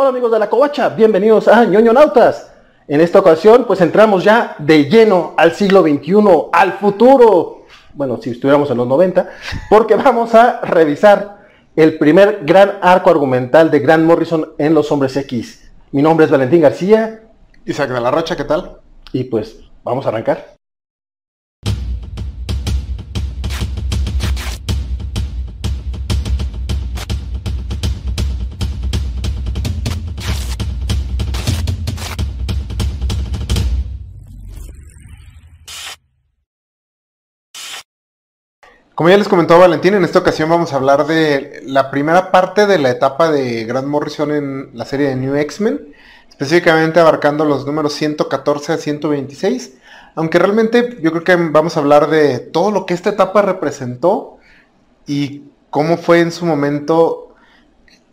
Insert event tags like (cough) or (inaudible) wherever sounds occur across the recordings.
Hola amigos de la Covacha, bienvenidos a ñoño Nautas. En esta ocasión pues entramos ya de lleno al siglo XXI, al futuro. Bueno, si estuviéramos en los 90, porque vamos a revisar el primer gran arco argumental de Grant Morrison en Los Hombres X. Mi nombre es Valentín García. Isaac de la Rocha, ¿qué tal? Y pues vamos a arrancar. Como ya les comentó Valentín, en esta ocasión vamos a hablar de la primera parte de la etapa de Grant Morrison en la serie de New X-Men, específicamente abarcando los números 114 a 126, aunque realmente yo creo que vamos a hablar de todo lo que esta etapa representó y cómo fue en su momento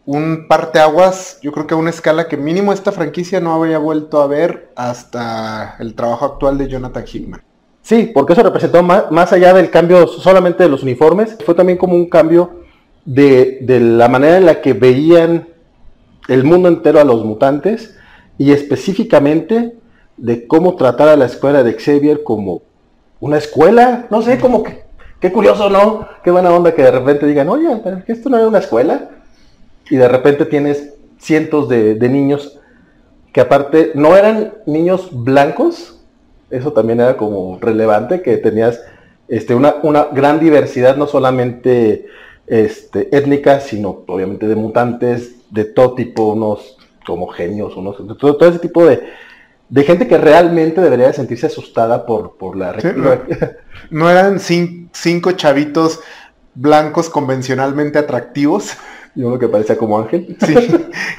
un parteaguas, yo creo que a una escala que mínimo esta franquicia no había vuelto a ver hasta el trabajo actual de Jonathan Hickman. Sí, porque eso representó más, allá del cambio solamente de los uniformes, fue también como un cambio de, la manera en la que veían el mundo entero a los mutantes y específicamente de cómo tratar a la escuela de Xavier como una escuela, no sé, como que, qué curioso, ¿no? Qué buena onda que de repente digan, oye, pero esto no era una escuela. Y de repente tienes cientos de, de niños que aparte no eran niños blancos, eso también era como relevante, que tenías este, una, una gran diversidad, no solamente este, étnica, sino obviamente de mutantes de todo tipo, unos como genios, unos, todo, todo ese tipo de, de gente que realmente debería de sentirse asustada por, por la... no, eran cinco chavitos blancos convencionalmente atractivos. Y uno que parecía como Ángel. (laughs) Sí,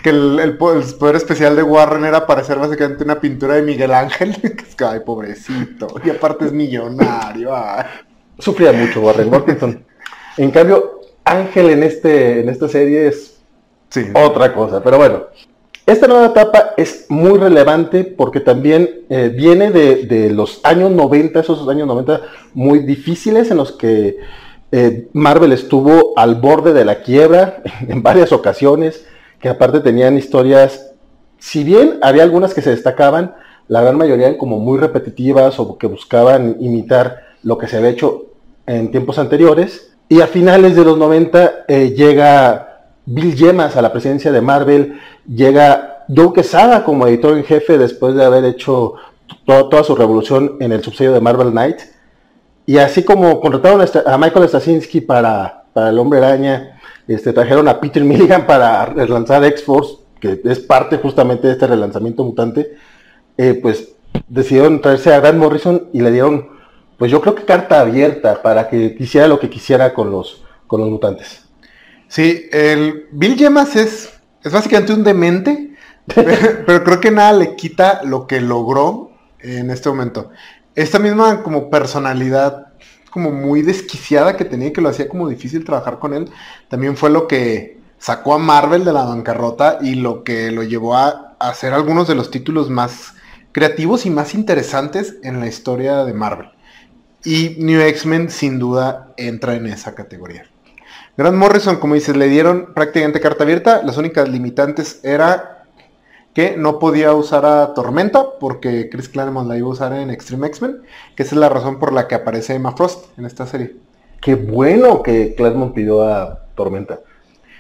que el, poder especial de Warren era parecer básicamente una pintura de Miguel Ángel. (laughs) Que ay, pobrecito. Y aparte es millonario. Sufría mucho Warren Morrison. En cambio, Ángel en, este, en esta serie es otra cosa. Pero bueno, esta nueva etapa es muy relevante porque también eh, viene de, de los años 90, esos años 90 muy difíciles en los que eh, Marvel estuvo al borde de la quiebra (laughs) en varias ocasiones, que aparte tenían historias, si bien había algunas que se destacaban, la gran mayoría como muy repetitivas o que buscaban imitar lo que se había hecho en tiempos anteriores. Y a finales de los 90 eh, llega Bill Yemas a la presidencia de Marvel, llega Joe Quesada como editor en jefe después de haber hecho toda su revolución en el subsello de Marvel Knight y así como contrataron a Michael Straczynski para, para el Hombre Araña, este, trajeron a Peter (laughs) Milligan para relanzar X-Force, que es parte justamente de este relanzamiento mutante, eh, pues decidieron traerse a Grant Morrison y le dieron, pues yo creo que carta abierta para que quisiera lo que quisiera con los, con los mutantes. Sí, el Bill Gemas es, es básicamente un demente, (laughs) pero creo que nada le quita lo que logró en este momento esta misma como personalidad como muy desquiciada que tenía que lo hacía como difícil trabajar con él, también fue lo que sacó a Marvel de la bancarrota y lo que lo llevó a, hacer algunos de los títulos más creativos y más interesantes en la historia de Marvel. Y New X-Men sin duda entra en esa categoría. Grant Morrison, como dices, le dieron prácticamente carta abierta. Las únicas limitantes era que no podía usar a Tormenta porque Chris Claremont la iba a usar en Extreme X-Men, que esa es la razón por la que aparece Emma Frost en esta serie. Qué bueno que Claremont pidió a Tormenta.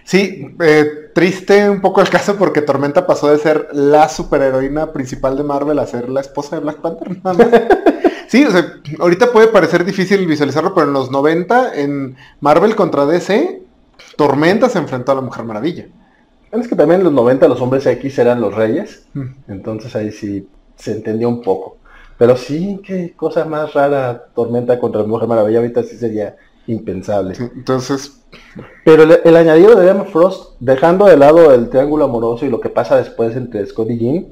Sí, eh, triste un poco el caso porque Tormenta pasó de ser la superheroína principal de Marvel a ser la esposa de Black Panther. (laughs) sí, o sea, ahorita puede parecer difícil visualizarlo, pero en los 90 en Marvel contra DC, Tormenta se enfrentó a la Mujer Maravilla. Es que también en los 90 los hombres X eran los reyes, mm. entonces ahí sí se entendió un poco. Pero sí, qué cosa más rara, Tormenta contra la Mujer Maravilla, ahorita sí sería impensable. Entonces... Pero el, añadido de Emma Frost, dejando de lado el triángulo amoroso y lo que pasa después entre Scott y Jean,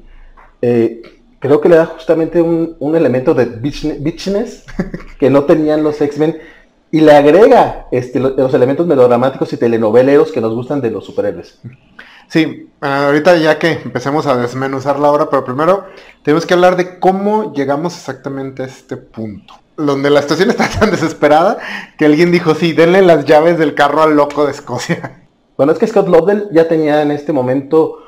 eh, creo que le da justamente un, elemento de bitchness (laughs) que no tenían los X-Men y le agrega este, los, elementos melodramáticos y telenoveleros que nos gustan de los superhéroes. Sí, ahorita ya que empecemos a desmenuzar la obra, pero primero tenemos que hablar de cómo llegamos exactamente a este punto. Donde la situación (laughs) está tan desesperada que alguien dijo, sí, denle las llaves del carro al loco de Escocia. (laughs) Bueno, es que Scott Lovell ya tenía en este momento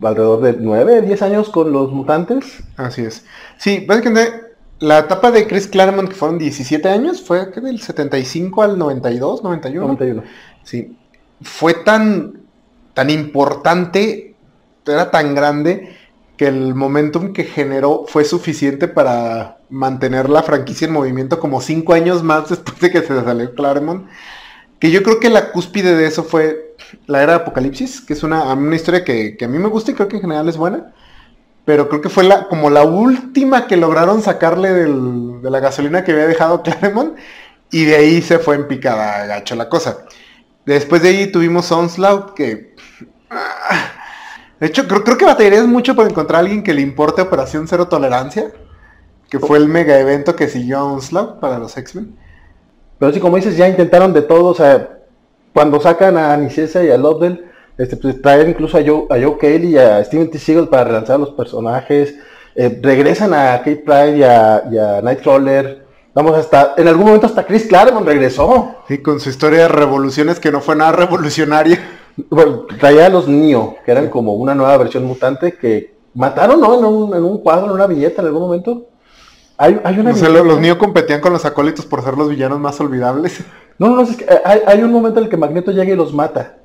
alrededor de 9, 10 años con los mutantes. Así es. Sí, básicamente la etapa de Chris Claremont, que fueron 17 años, fue del 75 al 92, 91. 91. Sí. Fue tan, tan importante, era tan grande, que el momentum que generó fue suficiente para mantener la franquicia en movimiento como 5 años más (laughs) después de que se salió Claremont. Que yo creo que la cúspide de eso fue la era de Apocalipsis, que es una, una historia que, que a mí me gusta y creo que en general es buena pero creo que fue la, como la última que lograron sacarle de la gasolina que había dejado (laughs) Claremont, y de ahí se fue en picada gacho la cosa. Después de ahí tuvimos Onslaught, que... De hecho, creo, creo que batallarías mucho por encontrar a alguien que le importe Operación Cero Tolerancia, que fue el mega evento que siguió a Onslaught para los X-Men. Pero sí, como dices, ya intentaron de todo, o sea, cuando sacan a Anicesa y a Lovell, este, pues, traer incluso a Joe, a Joe Kelly y a Steven T. Seagal para relanzar los personajes. Eh, regresan a Kate Pride y a, Nightcrawler. Vamos hasta, en algún momento hasta Chris Claremont regresó. Y con su historia de revoluciones que no fue nada revolucionaria. Bueno, traía a los Neo, que eran como una nueva versión mutante que mataron, ¿no? En un, en un cuadro, en una viñeta en algún momento. Hay, hay una los Neo competían con los acólitos por ser los villanos más olvidables. No, no, no, es que hay, hay un momento en el que Magneto llega y los mata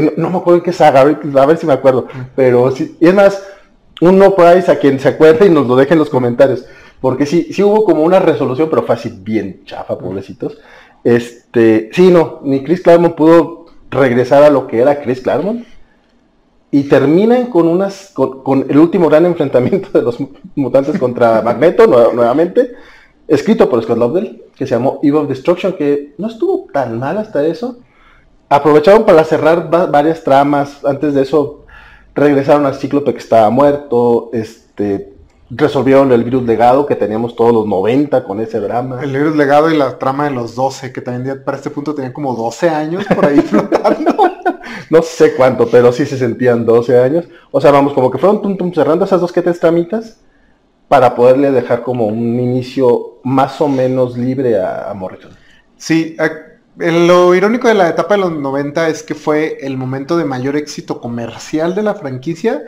no me acuerdo en qué saga, a ver si me acuerdo, pero sí, y es más, un no price a quien se acuerde y nos lo deje en los comentarios, porque sí, sí hubo como una resolución, pero fue así bien chafa, pobrecitos. Este, sí, no, ni Chris Claremont pudo regresar a lo que era Chris Claremont. Y terminan con unas, con, el último gran enfrentamiento de los mutantes contra (laughs) Magneto, nuevamente, escrito por Scott Lovell, que se llamó Eve of Destruction, que no estuvo tan mal hasta eso aprovecharon para cerrar varias tramas. Antes de eso regresaron al Cíclope que estaba muerto. Este, resolvieron el virus legado que teníamos todos los 90 con ese drama. El virus legado y la trama de los 12, que también para este punto tenían como 12 años por ahí (laughs) flotando. no sé cuánto, pero sí se sentían 12 años. O sea, vamos, como que fueron tum, cerrando esas dos que tramitas para poderle dejar como un inicio más o menos libre a, a Morrison. Sí, lo irónico de la etapa de los 90 es que fue el momento de mayor éxito comercial de la franquicia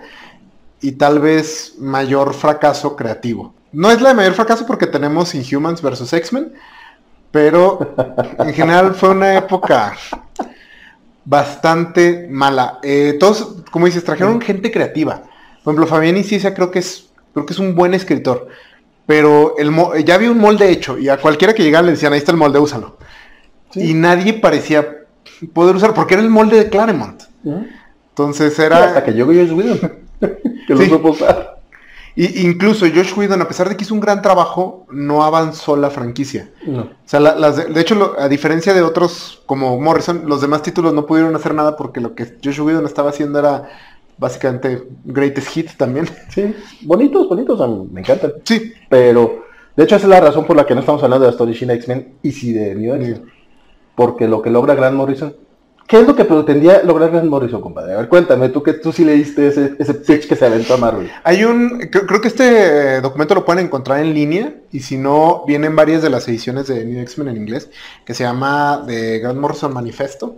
y tal vez mayor fracaso creativo. No es la de mayor fracaso porque tenemos Inhumans vs. X-Men, pero en general fue una época bastante mala. Eh, todos, como dices, trajeron gente creativa. Por ejemplo, Fabián Inciesa creo que es, creo que es un buen escritor. Pero el ya había un molde hecho y a cualquiera que llegara le decían, ahí está el molde, úsalo. Y nadie parecía poder usar, porque era el molde de Claremont. Entonces era... hasta que llegó Josh Whedon, (laughs) que lo supo usar. Y incluso Josh Whedon, a pesar de que hizo un gran trabajo, no avanzó la franquicia. O sea, de, hecho, a diferencia de otros como Morrison, los demás títulos no pudieron hacer nada porque lo que Josh Whedon estaba haciendo era básicamente greatest hits también. (laughs) Sí, bonitos, bonitos, me encantan. Sí. Pero, de hecho, esa es la razón por la que no estamos hablando de la Story Shin X-Men y si de New X-Men porque lo que logra Grant Morrison. ¿Qué es lo que pretendía lograr Grant Morrison, compadre? A ver, cuéntame, tú que tú sí leíste ese, ese pitch que se aventó a Marvel. Hay un, creo, que este documento lo pueden encontrar en línea, y si no, vienen varias de las ediciones de New X-Men en inglés, que se llama The Grant Morrison Manifesto,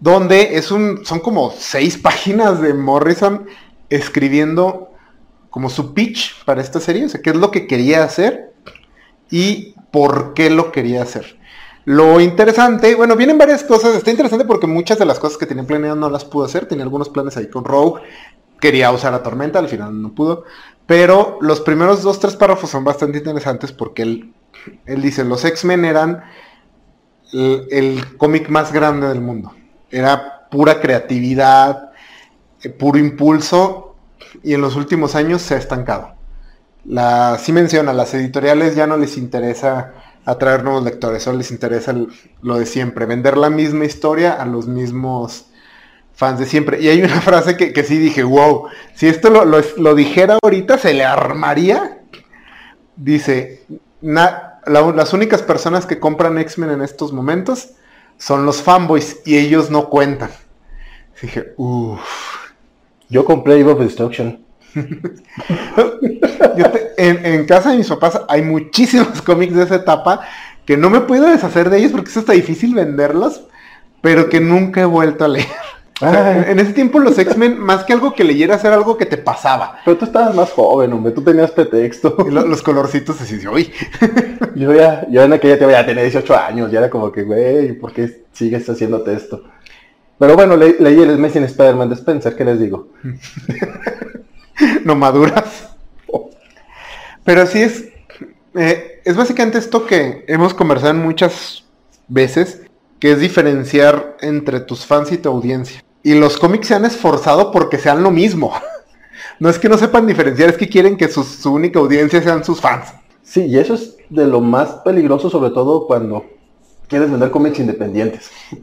donde es un, son como seis (laughs) páginas de Morrison escribiendo como su pitch para esta serie, o sea, qué es lo que quería hacer y por qué lo quería hacer. Lo interesante, bueno, vienen varias cosas. Está interesante porque muchas de las cosas que tenía planeado no las pudo hacer. Tenía algunos planes ahí con Rogue. Quería usar a Tormenta, al final no pudo. Pero los primeros dos, tres párrafos son bastante interesantes porque él, él dice, los X-Men eran el, cómic más grande del mundo. Era pura creatividad, eh, puro impulso y en los últimos años se ha estancado. La, sí menciona, las editoriales ya no les interesa atraer nuevos lectores. Solo les interesa lo de siempre, vender la misma historia a los mismos fans de siempre. Y hay una (laughs) frase que, sí dije, wow, si esto lo, dijera ahorita, se le armaría. Dice, las únicas personas que compran X-Men en estos momentos son los fanboys y ellos no cuentan. Dije, uff. Yo compré Evil Destruction. En, casa de mis papás hay muchísimos (laughs) cómics de esa etapa que no me puedo deshacer de ellos porque es hasta difícil venderlos, pero que nunca he vuelto a leer. en ese tiempo los X-Men, más que algo que leyeras, era algo que te pasaba. Pero tú estabas más joven, hombre, tú tenías pretexto. Y los colorcitos así, uy. (laughs) yo ya, yo en aquella tiempo ya tenía 18 años, ya era como que, güey, ¿por qué sigues haciéndote esto? Pero bueno, leí el Amazing Spider-Man de Spencer, ¿qué les digo? (laughs) (laughs) no maduras. Pero sí es, eh, es básicamente esto que hemos conversado en muchas veces, que es diferenciar entre tus fans y tu audiencia. Y los cómics se han esforzado porque sean lo mismo. (laughs) No es que no sepan diferenciar, es que quieren que su, única audiencia sean sus fans. Sí, y eso es de lo más peligroso, sobre todo cuando quieres vender cómics independientes. (laughs)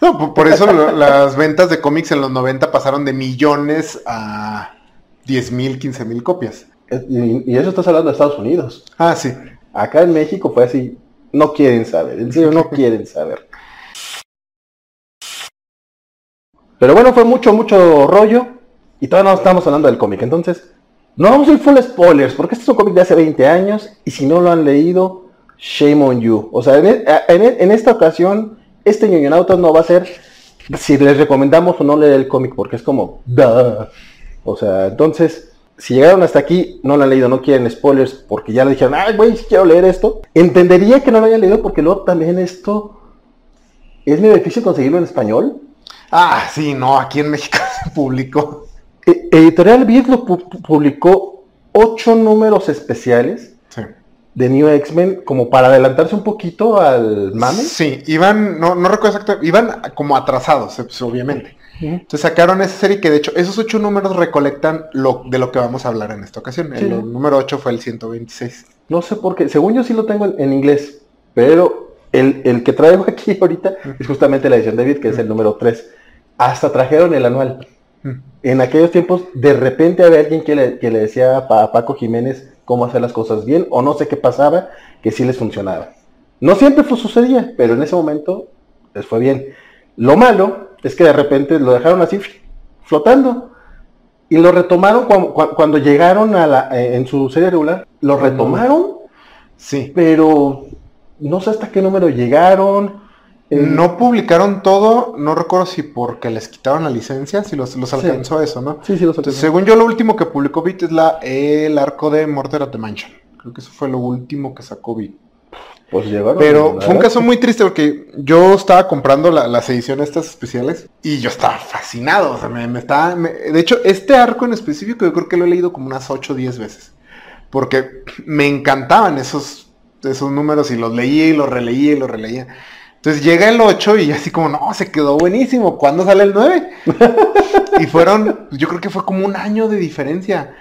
No, por eso las ventas de cómics en los 90 pasaron de millones a 10 mil, 15 mil copias. Y, eso estás hablando de Estados Unidos. Ah, sí. Acá en México fue así. No quieren saber, en serio, no (laughs) quieren saber. Pero bueno, fue mucho, mucho rollo. Y todavía no estamos hablando del cómic. Entonces, no vamos a ir full spoilers, porque este es un cómic de hace 20 años. Y si no lo han leído, shame on you. O sea, en, e, e, esta ocasión, este ñoñonautas no va a ser si les recomendamos o no leer el cómic, porque es como, O sea, entonces, si llegaron hasta aquí, no lo han leído, no quieren spoilers, porque ya le dijeron, ay, güey, quiero leer esto. Entendería que no lo hayan leído, porque luego también esto es muy difícil conseguirlo en español. Ah, sí, no, aquí en México (laughs) se publicó. E, Editorial Beat lo publicó ocho números especiales de New X-Men como para adelantarse un poquito al mame. Sí, iban, no, no recuerdo exactamente, iban como atrasados, pues, obviamente. Entonces sacaron esa serie que de hecho esos ocho números recolectan lo de lo que vamos a hablar en esta ocasión. El número 8 fue el 126. No sé por qué, según yo sí lo tengo en inglés, pero el, que traigo (laughs) aquí ahorita es justamente la edición David, que es el número 3. Hasta trajeron el anual. En aquellos tiempos, de repente había alguien que le, que le decía a Paco Jiménez cómo hacer las cosas bien, o no sé qué pasaba, que sí les funcionaba. No siempre fue, sucedía, pero en ese momento les fue bien. Lo malo es que de repente lo dejaron así flotando. Y lo retomaron cuando, llegaron a la, eh, en su serie regular. Lo retomaron. Sí. Pero no sé hasta qué número llegaron. Eh, no publicaron todo, no recuerdo si porque les quitaron la licencia, si los, alcanzó eso, ¿no? Sí, sí, los alcanzó. según yo, lo último que publicó Bit es la, el arco de Mortar at the Mansion. Creo que eso fue lo último que sacó Bit. Pues llegaron. Pero fue un caso muy triste porque yo estaba comprando las ediciones estas especiales y yo estaba fascinado. O sea, me, estaba. de hecho, este arco en específico yo creo que lo he leído como unas 8 o 10 veces. Porque me encantaban esos esos números y los leía y los releía y los releía. Entonces llega el 8 y así como, no, se quedó buenísimo. ¿Cuándo sale el 9? (laughs) y fueron, yo creo que fue como un año de diferencia.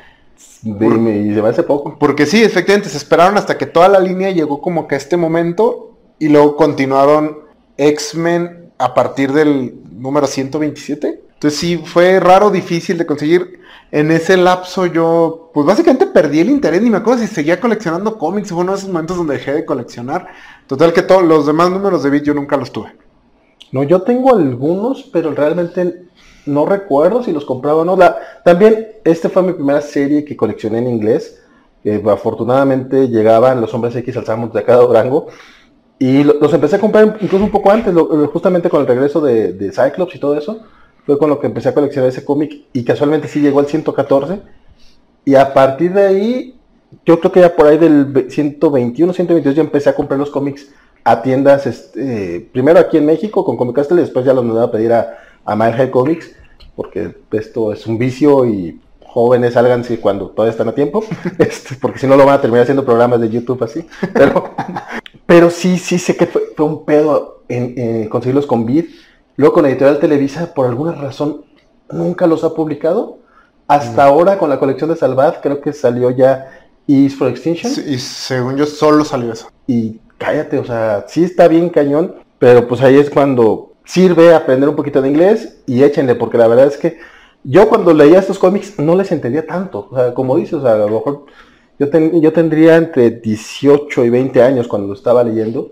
Dime, y se va hace poco. Porque sí, efectivamente, se esperaron hasta que toda la línea llegó como que a este momento y luego continuaron X-Men a partir del número 127. Entonces sí, fue raro, difícil de conseguir en ese lapso yo, pues básicamente perdí el interés, ni me acuerdo si seguía coleccionando cómics, fue uno de esos momentos donde dejé de coleccionar. Total que todos los demás números de Beat yo nunca los tuve. No, yo tengo algunos, pero realmente no recuerdo si los compraba o no. también, esta fue mi primera serie que coleccioné en inglés. afortunadamente llegaban los hombres X al Samus de cada Durango. Y los empecé a comprar incluso un poco antes, justamente con el regreso de, de Cyclops y todo eso fue con lo que empecé a coleccionar ese cómic y casualmente sí llegó al 114. Y a partir de ahí, yo creo que ya por ahí del 121, 122 ya empecé a comprar los cómics a tiendas, este, primero aquí en México con Comic Castle y después ya los mandaba a pedir a, a Milehead Comics, porque esto es un vicio y jóvenes salgan si cuando todavía están a tiempo, (laughs) este, porque si no lo van a terminar haciendo programas de YouTube así. Pero, pero sí, sí sé que fue, un pedo en, conseguirlos con Bid Luego con Editorial Televisa, por alguna razón, nunca los ha publicado. Hasta mm. ahora con la colección de Salvad, creo que salió ya Is for Extinction. y según yo solo salió eso. Y cállate, o sea, sí está bien cañón, pero pues ahí es cuando sirve aprender un poquito de inglés y échenle, porque la verdad es que yo cuando leía estos cómics no les entendía tanto. O sea, como dices, a lo mejor yo, yo tendría entre 18 y 20 años cuando lo estaba leyendo.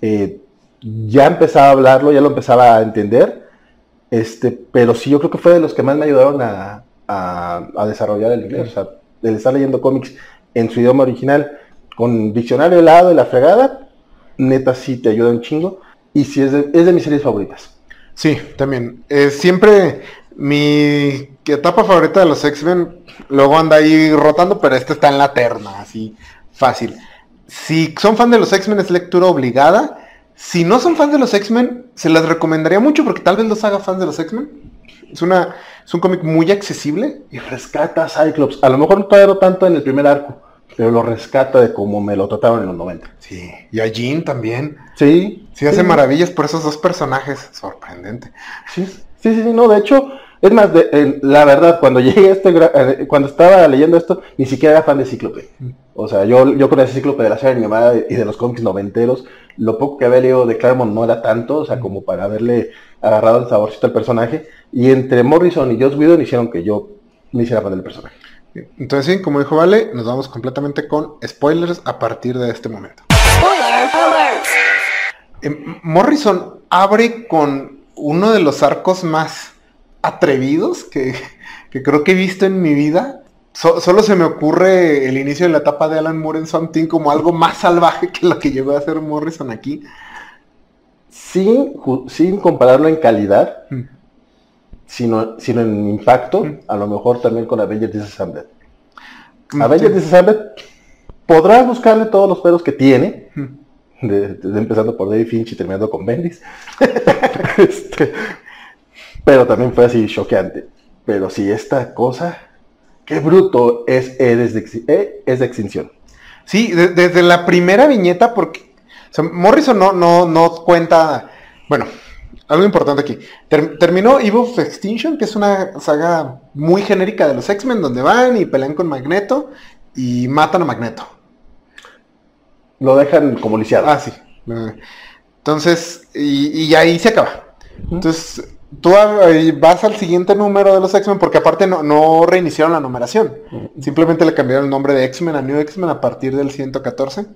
Eh, ya empezaba a hablarlo, ya lo empezaba a entender, este, pero sí yo creo que fue de los que más me ayudaron a, desarrollar el inglés, o sea, el estar leyendo cómics en su idioma original, con diccionario helado y la fregada, neta sí te ayuda un chingo, y sí es de, es de mis series favoritas. Sí, también. Eh, siempre mi etapa favorita de los X-Men, luego anda ahí rotando, pero esta está en la terna, así fácil. Si son fan de los X-Men es lectura obligada. Si no son fan de los X-Men, se las recomendaría mucho porque tal vez los haga fans de los X-Men. Es, una, es un cómic muy accesible. Y rescata a Cyclops. A lo mejor no todavía tanto en el primer arco, pero lo rescata de como me lo trataban en los 90. Sí, y a Jean también. Sí. Sí, hace maravillas por esos dos personajes. Sorprendente. Sí, sí, sí, no, de hecho, es más, de, la verdad, cuando (laughs) llegué a este, eh, cuando estaba leyendo esto, ni siquiera era fan de Cíclope. O sea, yo, yo con el Cíclope de la serie animada y de los cómics noventeros, lo poco que había leído de Claremont no era tanto, o sea, como para haberle agarrado el saborcito al personaje. Y entre Morrison y Joss Whedon hicieron que yo me hiciera fan del personaje. Entonces, sí, como dijo Vale, nos vamos completamente con spoilers a partir de este momento. Eh, Morrison abre con uno de los arcos más atrevidos que, creo que he visto en mi vida. solo se me ocurre el inicio de la etapa de Alan Moore en Something como algo más salvaje que lo que llegó a hacer Morrison aquí. Sin, sin compararlo en calidad, mm. Sino, sino en impacto, mm. a lo mejor también con Avengers Disassembled. Mm, Avengers Disassembled podrás buscarle todos los pelos que tiene, empezando por David Finch y terminando con Bendis. (laughs) este, pero también fue así choqueante. Pero si esta cosa, qué bruto es, es, de, es de extinción. Sí, desde la primera viñeta, porque Morrison no, no, no cuenta, bueno, algo importante aquí. terminó Eve of Extinction, que es una saga muy genérica de los X-Men, donde van y pelean con Magneto y matan a Magneto. Lo dejan como lisiado. Ah, sí. Entonces, y, y ahí se acaba. Entonces, tú vas al siguiente número de los X-Men porque aparte no, reiniciaron la numeración. Simplemente le cambiaron el nombre de X-Men a New X-Men a partir del 114.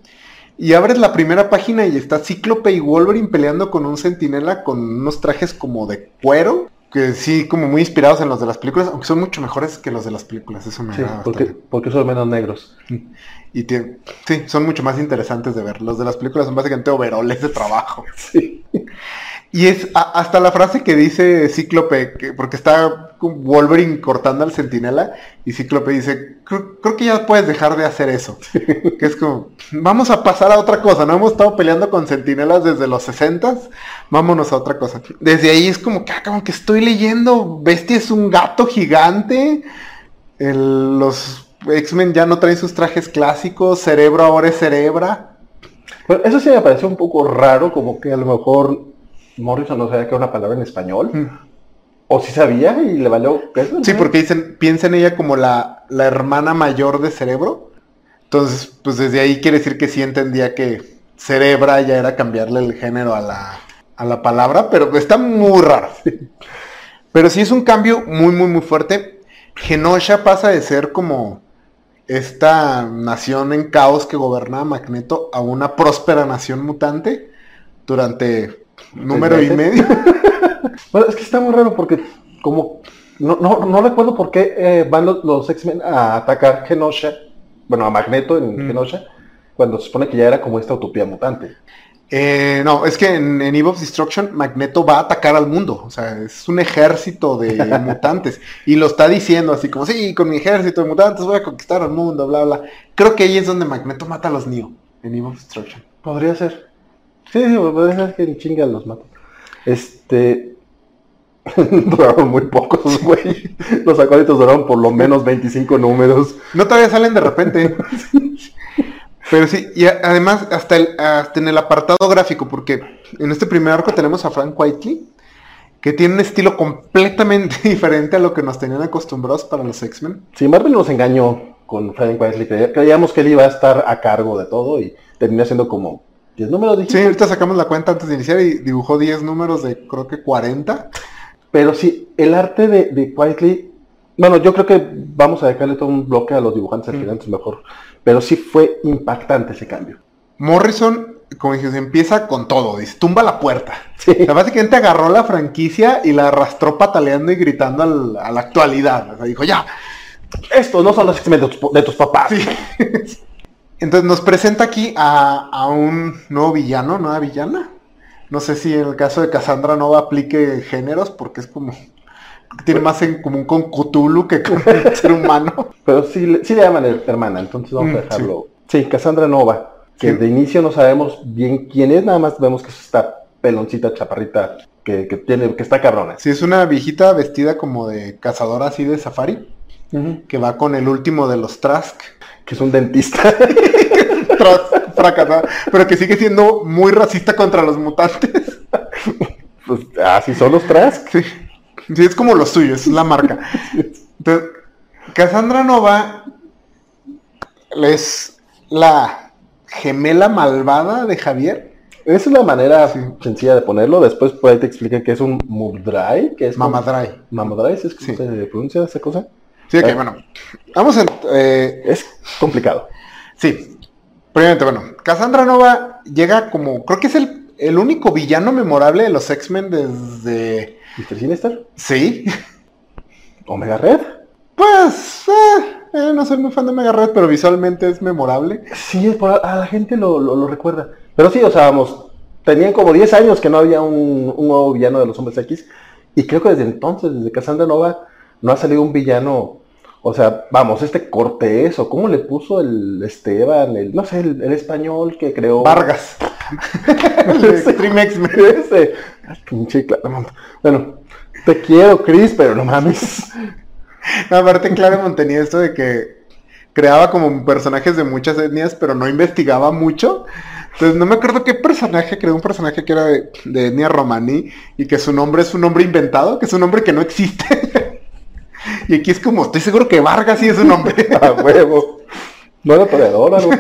Y abres la primera página y está Cíclope y Wolverine peleando con un centinela con unos trajes como de cuero. Que sí, como muy inspirados en los de las películas, aunque son mucho mejores que los de las películas. Eso me sí, porque, porque son menos negros. Y sí, son mucho más interesantes de ver. Los de las películas son básicamente overoles de trabajo. (laughs) Sí. Y es hasta la frase que dice Cíclope, que, porque está Wolverine cortando al centinela, y Cíclope dice, creo, que ya puedes dejar de hacer eso. (laughs) que es como, vamos a pasar a otra cosa, no hemos estado peleando con centinelas desde los 60 vámonos a otra cosa. Desde ahí es como que, ah, como que estoy leyendo, Bestia es un gato gigante, los X-Men ya no traen sus trajes clásicos, Cerebro ahora es Cerebra. eso sí me pareció un poco raro, como que a lo mejor Morrison no sabía que era una palabra en español. Mm. O si sabía y le valió Sí, porque dicen, piensa en ella como la, hermana mayor de cerebro. Entonces, pues desde ahí quiere decir que sí entendía que cerebra ya era cambiarle el género a la, a la palabra, pero está muy raro. Pero sí es un cambio muy, muy, muy fuerte. Genosha pasa de ser como esta nación en caos que gobernaba Magneto a una próspera nación mutante durante número y medio. (laughs) bueno, es que está muy raro porque como no, no, recuerdo por qué eh, van los, X-Men a atacar Genosha, bueno, a Magneto en mm. Genosha, cuando se supone que ya era como esta utopía mutante. Eh, no, es que en, Eve of Destruction Magneto va a atacar al mundo, o sea, es un ejército de (laughs) mutantes y lo está diciendo así como, sí, con mi ejército de mutantes voy a conquistar al mundo, bla, bla. Creo que ahí es donde Magneto mata a los Neo, en Eve of Destruction. Podría ser. Sí, sí, puede ser que en chinga los mato. Este. (laughs) duraron muy pocos, güey. Los acólitos duraron por lo menos 25 números. No todavía salen de repente. (laughs) Pero sí, y además hasta, el, hasta en el apartado gráfico, porque en este primer arco tenemos a Frank Whiteley, que tiene un estilo completamente (laughs) diferente a lo que nos tenían acostumbrados para los X-Men. Sí, Marvel nos engañó con Frank Whiteley. Creíamos que él iba a estar a cargo de todo y terminó siendo como 10 números Sí, ahorita sacamos la cuenta antes de iniciar y dibujó 10 números de creo que 40. Pero sí, el arte de, de Quietly, bueno, yo creo que vamos a dejarle todo un bloque a los dibujantes al final, mejor. Pero sí fue impactante ese cambio. Morrison, como dije, empieza con todo, dice, tumba la puerta. Sí. O sea, básicamente agarró la franquicia y la arrastró pataleando y gritando a la actualidad. O sea, dijo, ya, estos no son los de de tus papás. Sí. (laughs) Entonces nos presenta aquí a, un nuevo villano, nueva villana, No sé si en el caso de Cassandra Nova aplique géneros, porque es como... Tiene más en común con Cthulhu que con el (laughs) ser humano. Pero sí, sí le llaman hermana, entonces vamos a mm, dejarlo. Sí, Cassandra Nova, que de inicio no sabemos bien quién es, nada más vemos que es esta peloncita chaparrita que, tiene, que está cabrona. Sí, es una viejita vestida como de cazadora así de safari, que va con el último de los Trask. Que es un dentista. (laughs) fracasado, pero que sigue siendo muy racista contra los mutantes. Pues así son los Trask. Sí. Sí, es como lo suyo, es la marca. (laughs) Entonces, Cassandra Nova es la gemela malvada de Javier. Esa es la manera sencilla de ponerlo. Después por ahí te explican que es un Mudrai, que es Mamadrai. Mamadrai, ¿es que se pronuncia esa cosa? Sí, ok, bueno. Vamos a... Eh, es complicado. Sí. Primeramente, bueno, Cassandra Nova llega como... Creo que es el, único villano memorable de los X-Men desde... ¿Mr. Sinister? Sí. ¿Omega Red? Pues... Eh, eh, no soy muy fan de Omega Red, pero visualmente es memorable. Sí, es por, a la gente lo, lo recuerda. Pero sí, o sea, vamos, tenían como 10 años que no había un, nuevo villano de los hombres X. Y creo que desde entonces, desde Cassandra Nova, no ha salido un villano. O sea, vamos, este Cortés, o cómo le puso el Esteban, el, no sé, el, español que creó. Vargas. El Extreme X-Men. Ese. (laughs) Bueno, te quiero, Chris, pero no mames. (laughs) aparte, Claremont tenía esto de que creaba como personajes de muchas etnias, pero no investigaba mucho. Entonces no me acuerdo qué personaje, creó un personaje que era de, de etnia romaní y que su nombre es un nombre inventado, que es un nombre que no existe. (laughs) y aquí es como, estoy seguro que Vargas sí es un nombre. A huevo. No era toreador, algo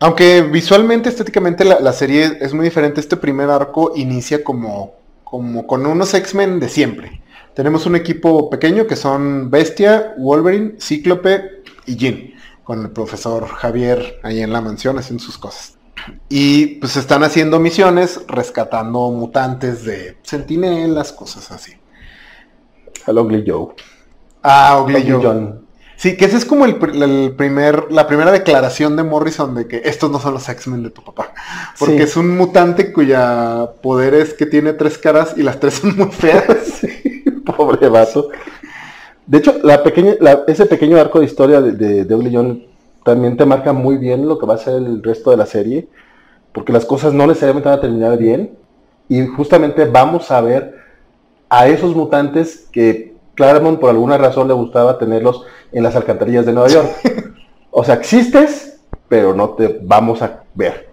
Aunque visualmente, estéticamente la, serie es muy diferente, este primer arco inicia como, como con unos X-Men de siempre. Tenemos un equipo pequeño que son Bestia, Wolverine, Cíclope y Jean con el profesor Javier ahí en la mansión haciendo sus cosas. Y pues están haciendo misiones rescatando mutantes de sentinelas, cosas así. Al Ugly Joe. Ah, Ugly, Joe. Sí, que esa es como el, primer, la primera declaración de Morrison de que estos no son los X-Men de tu papá. Porque es un mutante cuya poder es que tiene tres caras y las tres son muy feas. (laughs) (laughs) Pobre vaso. De hecho, la pequeña, ese pequeño arco de historia de, de, de también te marca muy bien lo que va a ser el resto de la serie, porque las cosas no necesariamente van a terminar bien, y justamente vamos a ver a esos mutantes que Claremont por alguna razón le gustaba tenerlos en las alcantarillas de Nueva York. o sea, existes, pero no te vamos a ver.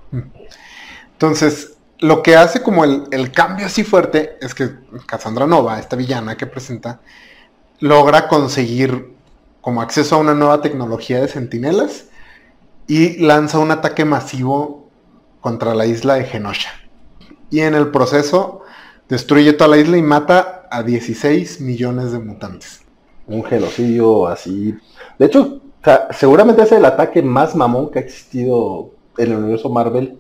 Entonces, lo que hace como el, cambio así fuerte es que Cassandra Nova, esta villana que presenta, logra conseguir como acceso a una nueva tecnología de sentinelas y lanza un ataque masivo contra la isla de Genosha. Y en el proceso destruye toda la isla y mata a 16 millones de mutantes. Un genocidio así. De hecho, seguramente es el ataque más mamón que ha existido en el universo Marvel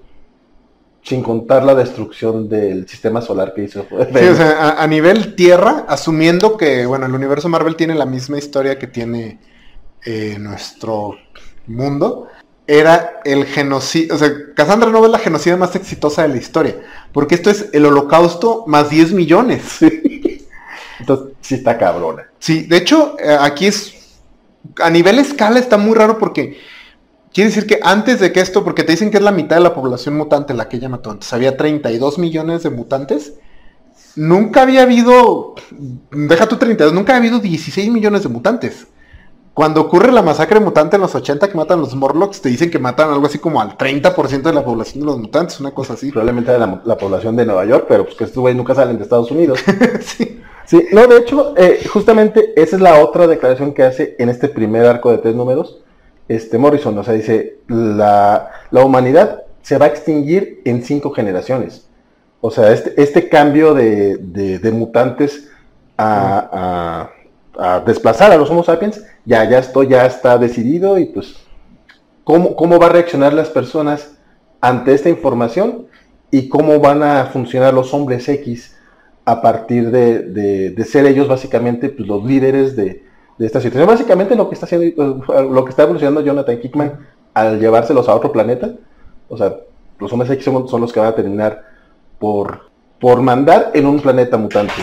sin contar la destrucción del sistema solar que hizo. Sí, o sea, a, nivel tierra, asumiendo que, bueno, el universo Marvel tiene la misma historia que tiene eh, nuestro mundo, era el genocidio, o sea, Cassandra no es la genocida más exitosa de la historia, porque esto es el holocausto más 10 millones. (laughs) Entonces, sí está cabrona. Sí, de hecho, eh, aquí es, a nivel escala está muy raro porque Quiere decir que antes de que esto, porque te dicen que es la mitad de la población mutante la que ella mató, antes había 32 millones de mutantes. Nunca había habido, deja tu 32, nunca había habido 16 millones de mutantes. Cuando ocurre la masacre mutante en los 80 que matan los Morlocks, te dicen que matan algo así como al 30% de la población de los mutantes, una cosa así. Probablemente de la, población de Nueva York, pero pues que estos güeyes nunca salen de Estados Unidos. (laughs) sí. sí. no, de hecho, eh, justamente esa es la otra declaración que hace en este primer arco de tres números este Morrison, o sea, dice, la, humanidad se va a extinguir en cinco generaciones. O sea, este, este cambio de, mutantes a, desplazar a los Homo sapiens, ya, ya esto ya está decidido y pues, ¿cómo, ¿cómo va a reaccionar las personas ante esta información y cómo van a funcionar los hombres X a partir de, de ser ellos básicamente pues, los líderes de, de esta situación. Básicamente lo que está haciendo, lo que está evolucionando Jonathan Kickman al llevárselos a otro planeta, O sea, los hombres X son, los que van a terminar por, por mandar en un planeta mutante.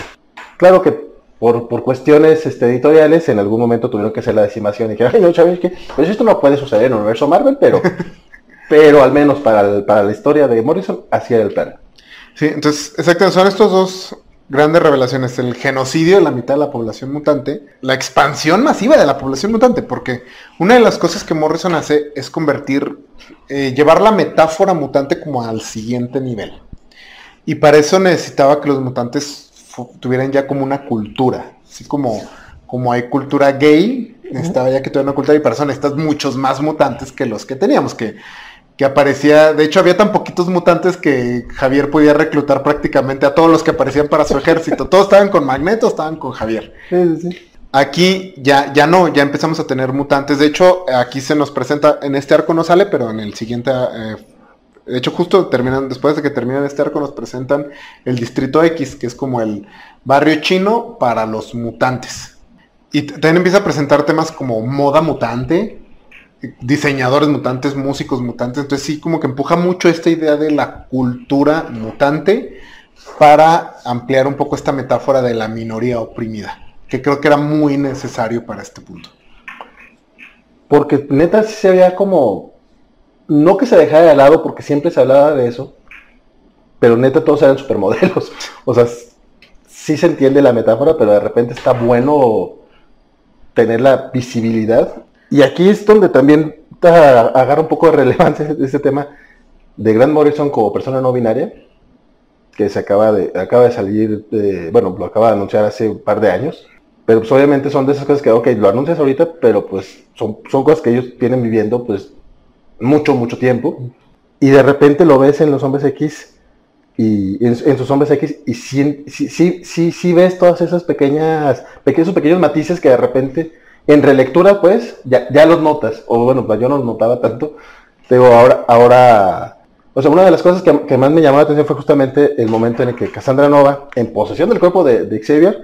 Claro que por, por cuestiones este, editoriales en algún momento tuvieron que hacer la decimación y dijeron, ay no, ¿sabes qué? Pues esto no puede suceder en el universo Marvel, pero, (laughs) pero al menos para, para la historia de Morrison, así era el plan. Sí, entonces, exacto, son estos dos grandes revelaciones, el genocidio de la mitad de la población mutante, la expansión masiva de la población mutante, porque una de las cosas que Morrison hace es convertir, eh, llevar la metáfora mutante como al siguiente nivel. Y para eso necesitaba que los mutantes tuvieran ya como una cultura, así como, como hay cultura gay, necesitaba ya que tuvieran una cultura y para eso necesitas muchos más mutantes que los que teníamos, que que aparecía, de hecho había tan poquitos mutantes que Javier podía reclutar prácticamente a todos los que aparecían para su ejército. Todos estaban con Magneto, estaban con Javier. Aquí ya, ya no, ya empezamos a tener mutantes. De hecho, aquí se nos presenta, en este arco no sale, pero en el siguiente, eh, de hecho justo terminan, después de que terminan este arco nos presentan el Distrito X, que es como el barrio chino para los mutantes. Y también empieza a presentar temas como moda mutante, diseñadores mutantes, músicos mutantes. Entonces sí, como que empuja mucho esta idea de la cultura mutante para ampliar un poco esta metáfora de la minoría oprimida, que creo que era muy necesario para este punto. Porque neta sí se veía como, no que se dejara de lado, porque siempre se hablaba de eso, pero neta todos eran supermodelos. (laughs) O sea, sí se entiende la metáfora, pero de repente está bueno tener la visibilidad y aquí es donde también agarra un poco de relevancia (laughs) este tema de Grant Morrison como persona no binaria, que se acaba de, acaba de salir, bueno, lo acaba de anunciar hace un par de años, pero pues obviamente son de esas cosas que, ok, lo anuncias ahorita, pero pues son, son cosas que ellos vienen viviendo pues mucho, mucho tiempo, y de repente lo ves en los hombres X, y en, sus hombres X, y sí, sí, sí, sí, ves todas esas pequeñas, pequeños, pequeños matices que de repente en relectura, pues, ya, ya los notas, o bueno, pues yo no los notaba tanto. Digo, ahora, ahora, o sea, una de las cosas que, más me llamó la atención fue justamente el momento en el que Cassandra Nova, en posesión del cuerpo de, Xavier,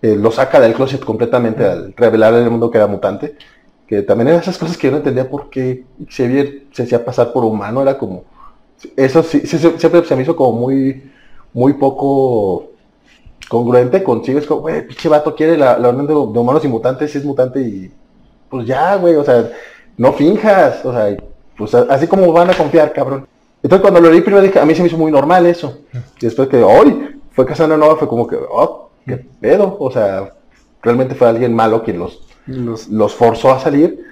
eh, lo saca del closet completamente al revelar en el mundo que era mutante. También eran esas cosas que yo no entendía por qué Xavier se hacía pasar por humano, era como... Eso sí, siempre se me hizo como muy, muy poco congruente consigo, es como, güey, pinche vato quiere la, la unión de, humanos y mutantes, si es mutante y pues ya, güey, o sea, no finjas, o sea, pues así como van a confiar, cabrón. Entonces cuando lo leí primero dije, a mí se me hizo muy normal eso. Y después que hoy fue Casandra Nova, fue como que, oh, qué pedo, o sea, realmente fue alguien malo quien los, los, forzó a salir.